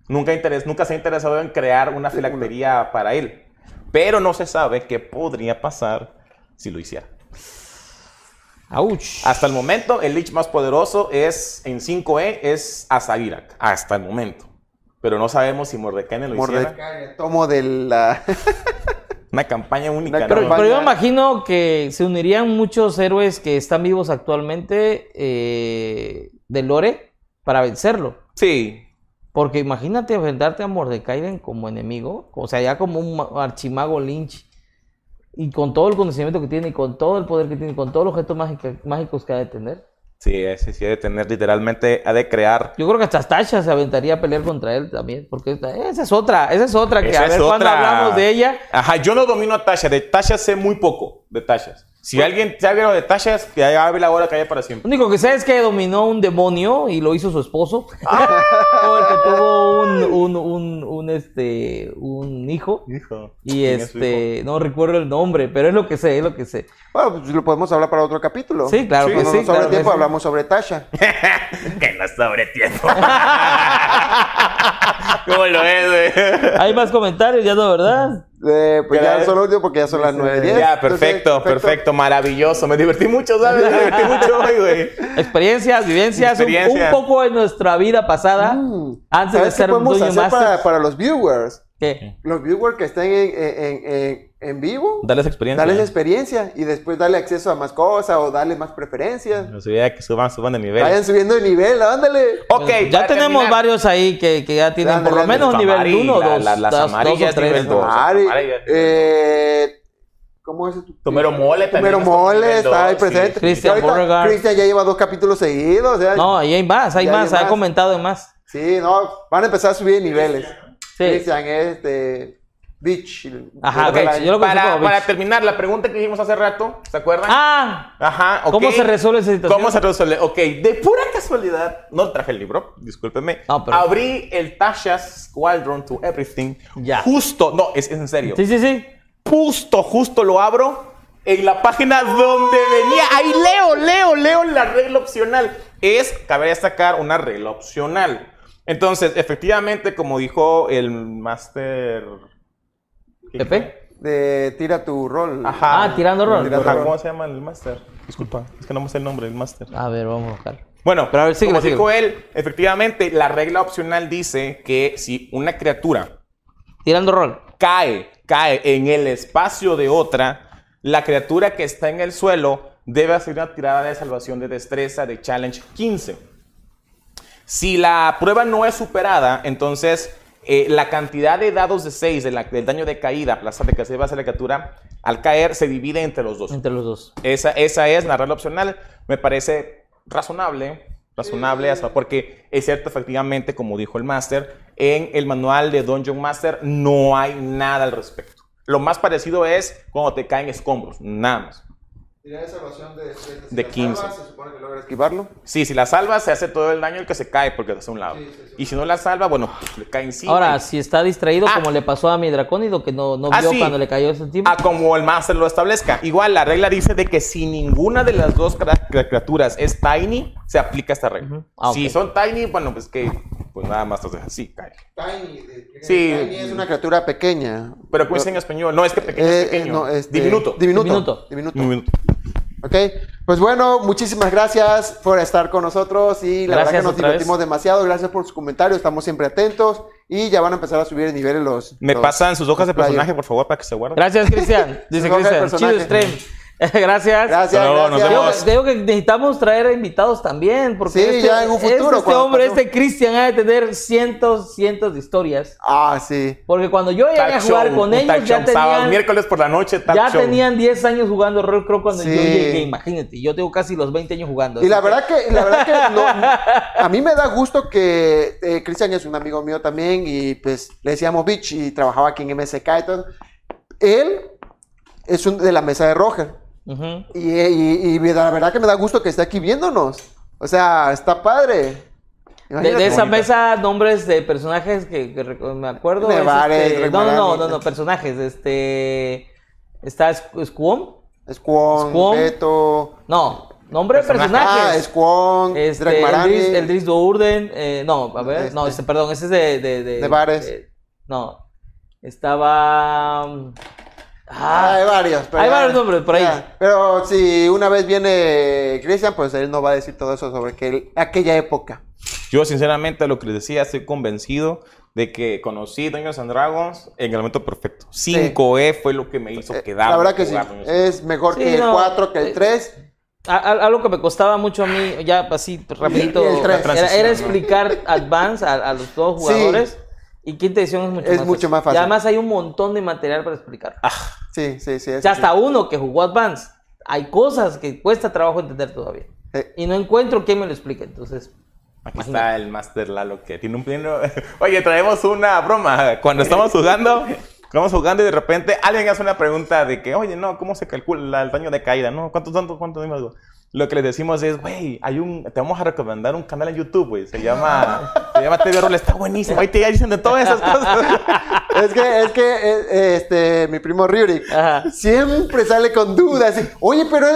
Nunca, se ha interesado en crear una filactería para él. Pero no se sabe qué podría pasar si lo hiciera. ¡Auch! Hasta el momento, el Lich más poderoso es en 5E es Azagirak. Hasta el momento. Pero no sabemos si Mordekainen lo hiciera. Mordecai, tomo de la... Una campaña única. Una ¿no? Pero, campaña- pero yo imagino que se unirían muchos héroes que están vivos actualmente eh, de Lore para vencerlo. Sí. Porque imagínate enfrentarte a Mordekainen como enemigo, o sea, ya como un ma- archimago Lynch, y con todo el conocimiento que tiene, y con todo el poder que tiene, y con todos los objetos mágica- mágicos que ha de tener. Sí, ese sí ha de tener literalmente, ha de crear. Yo creo que hasta Tasha se aventaría a pelear contra él también, porque esa es otra, esa es otra que Esa a ver cuando hablamos de ella. Ajá, yo no domino a Tasha. De Tasha sé muy poco. De Tashas. Si Pues alguien sabe algo de Tashas, que hable la hora que haya para Lo siempre. único que sé es que dominó un demonio y lo hizo su esposo. Ah. o el que tuvo un, un, un, un, este, un hijo. Hijo. Y ¿Quién es su este, no recuerdo el nombre, pero es lo que sé, es lo que sé. Bueno, pues lo podemos hablar para otro capítulo. Sí, claro Sí, que no sí, sobra claro tiempo, sí. hablamos sobre Tasha. que no sobre tiempo. ¿Cómo lo es, güey? Hay más comentarios, ya no, ¿verdad? Eh, pues ya son los últimos porque ya son las 9.10. Ya, perfecto, perfecto, maravilloso. Me divertí mucho, ¿sabes? Me divertí mucho hoy, güey. Experiencias, vivencias, un- poco de nuestra vida pasada. Mm. Antes de ¿Sabes qué ser podemos hacer para, para los viewers? ¿Qué? Los viewers que estén en, en, en, en vivo, Darles experiencia. darles experiencia y después darle acceso a más cosas o darle más preferencias. No se vea que suban, suban de nivel. Vayan subiendo de nivel, ándale. Ok, Bueno, ya tenemos terminar. varios ahí que, que ya tienen Ándale, por lo menos nivel Tamari, 1, la- 2, la- las amarillas nivel dos. Mari, Amarillas. eh, ¿Cómo es? tu- Tomero Mole también. Tomero Mole está ahí sí. presente. Y Beauregard. Cristian ya lleva dos capítulos seguidos. o sea, No, ahí hay más, hay más, hay ha comentado de más. Sí, no, van a empezar a subir de niveles. Sí. Cristian es este. Beach. Ajá, yo lo para, como para Bitch. terminar, la pregunta que dijimos hace rato, ¿se acuerdan? Ah, Ajá, ok. ¿cómo se resuelve esa situación? ¿Cómo se resuelve? Ok, de pura casualidad, no traje el libro, discúlpenme. No, pero- Abrí el Tasha's Squadron to Everything. Ya. Justo, no, es, es en serio. Sí, sí, sí. Justo, justo lo abro. en la página donde venía. Ahí leo, leo, leo la regla opcional. Es, cabe destacar, una regla opcional. Entonces, efectivamente, como dijo el máster... ¿Pepe? De tira tu rol. Ajá. Ah, tirando rol. Ajá. ¿Cómo se llama el máster? Disculpa, es que no me sé el nombre del máster. A ver, vamos a buscar. Bueno, Pero a ver, síguele, como dijo él, efectivamente, la regla opcional dice que si una criatura Tirando rol. cae, cae en el espacio de otra, la criatura que está en el suelo debe hacer una tirada de salvación de destreza de challenge 15. Si la prueba no es superada, entonces eh, la cantidad de dados de 6 de la- del daño de caída, plaza de que se va a hacer la criatura, al caer se divide entre los dos. Entre los dos. Esa, esa es la regla opcional. Me parece razonable, razonable, hasta porque es cierto, efectivamente, como dijo el Master, en el manual de Dungeon Master no hay nada al respecto. Lo más parecido es cuando te caen escombros, nada más. Tira de salvación de. Si De la 15. salvas, se supone que logra esquivarlo. Sí, si la salva, se hace todo el daño el que se cae porque hace un lado. Y si no la salva, bueno, pues, le cae encima. Ahora, si está distraído, Ah. como le pasó a mi dracónido, que no, no Ah, vio sí. cuando le cayó ese tipo. a como el Master lo establezca. Igual, la regla dice de que si ninguna de las dos criaturas es tiny, se aplica esta regla. Ah, Si son tiny, bueno, pues que, pues nada más, entonces así cae. Tiny. Sí. Tiny es una criatura pequeña. Pero ¿cómo en español? No, es que pequeño Eh, es pequeño. eh, no, este, Diminuto. Diminuto. Diminuto. Diminuto. Diminuto. Ok, pues bueno, muchísimas gracias por estar con nosotros y la verdad que nos vez. divertimos demasiado. Gracias por sus comentarios, estamos siempre atentos y ya van a empezar a subir de nivel los. Me los- pasan sus hojas de los personaje, por favor, para que se guarden. Gracias, Cristian. Dice Cristian. Chido stream. Gracias. Gracias, luego, nos gracias. Vemos. digo que necesitamos traer invitados también, porque Sí, este, ya en un futuro, este, este cuando hombre, pasemos. este Cristian, ha de tener cientos, cientos de historias. Ah, sí. Porque cuando yo llegué a jugar show, con ellos, ya show, sábado, tenían, miércoles por la noche, ya show. tenían 10 años jugando rol, creo, cuando yo Sí. llegué. Imagínate, yo tengo casi los 20 años jugando. Y la verdad que, la verdad que no, a mí me da gusto que eh, Cristian es un amigo mío también y pues le decíamos Bitch y trabajaba aquí en MSK y todo. Él es un, de la mesa de Roger. Ujú. Y, y- y la verdad que me da gusto que esté aquí viéndonos. O sea, está padre. De, de esa mesa, nombres de personajes que, me acuerdo. De es, bares, este, no, no, no, no, personajes. Este. Está Squom. Squon, Squon. Beto. No, nombre de Personaje. Ah, personajes. Squon, Este, Drake Marani. el Dris, el Dris Dourden, eh, no, a ver, no, Este. este, perdón, ese es de... De, De bares. de- no, estaba... Ah, hay varios. pero hay varios nombres por ahí. ya. Pero si una vez viene Cristian, pues él no va a decir todo eso sobre que, aquella época. Yo, sinceramente, lo que les decía, estoy convencido de que conocí Dungeons and Dragons en el momento perfecto. 5E fue lo que me hizo Eh, quedar. La verdad que sí. Es mejor Sí, que el no. 4, que el Eh, 3. a- a- algo que me costaba mucho a mí, ya así rapidito, el era, era explicar Advance a, a los dos Sí. Y quinta edición es mucho Es más mucho más fácil. Y además hay un montón de material para explicar. Sí, sí, sí. O eso sea, sí. hasta uno que jugó Advance, hay cosas que cuesta trabajo entender todavía. Eh, Y no encuentro quién me lo explique. Entonces, Aquí está el Master Lalo que tiene un pleno. Oye, traemos una broma. Cuando estamos jugando, estamos jugando y de repente alguien hace una pregunta de que, oye, no, ¿cómo se calcula el daño de caída? No, ¿cuánto, cuánto, cuánto? Lo que les decimos es, güey, hay un, te vamos a recomendar un canal en YouTube, güey. Se llama, se llama TV Roll, está buenísimo. Ahí te dicen de todas esas cosas. es que, es que eh, este, mi primo Ryurik Ajá. siempre sale con dudas. y, Oye, pero.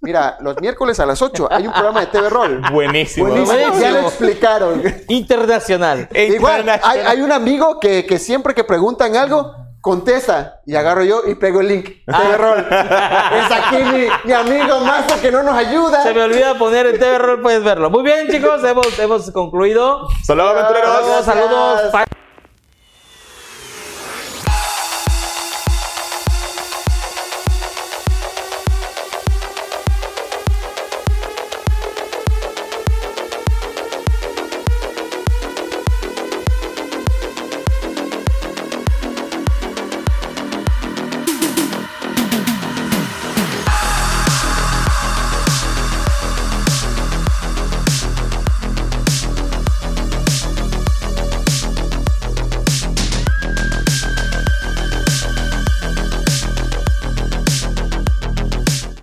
Mira, los miércoles a las 8 hay un programa de TV Roll. Buenísimo. Buenísimo, ya lo explicaron. internacional. Igual, hay, hay un amigo que, que siempre que preguntan algo, contesta. Y agarro yo y pego el link. TV Roll. es aquí mi, mi amigo Master que no nos ayuda. Se me olvida poner el TV Roll, puedes verlo. Muy bien, chicos, hemos, hemos concluido. Saludos, aventureros. Saludos, saludos.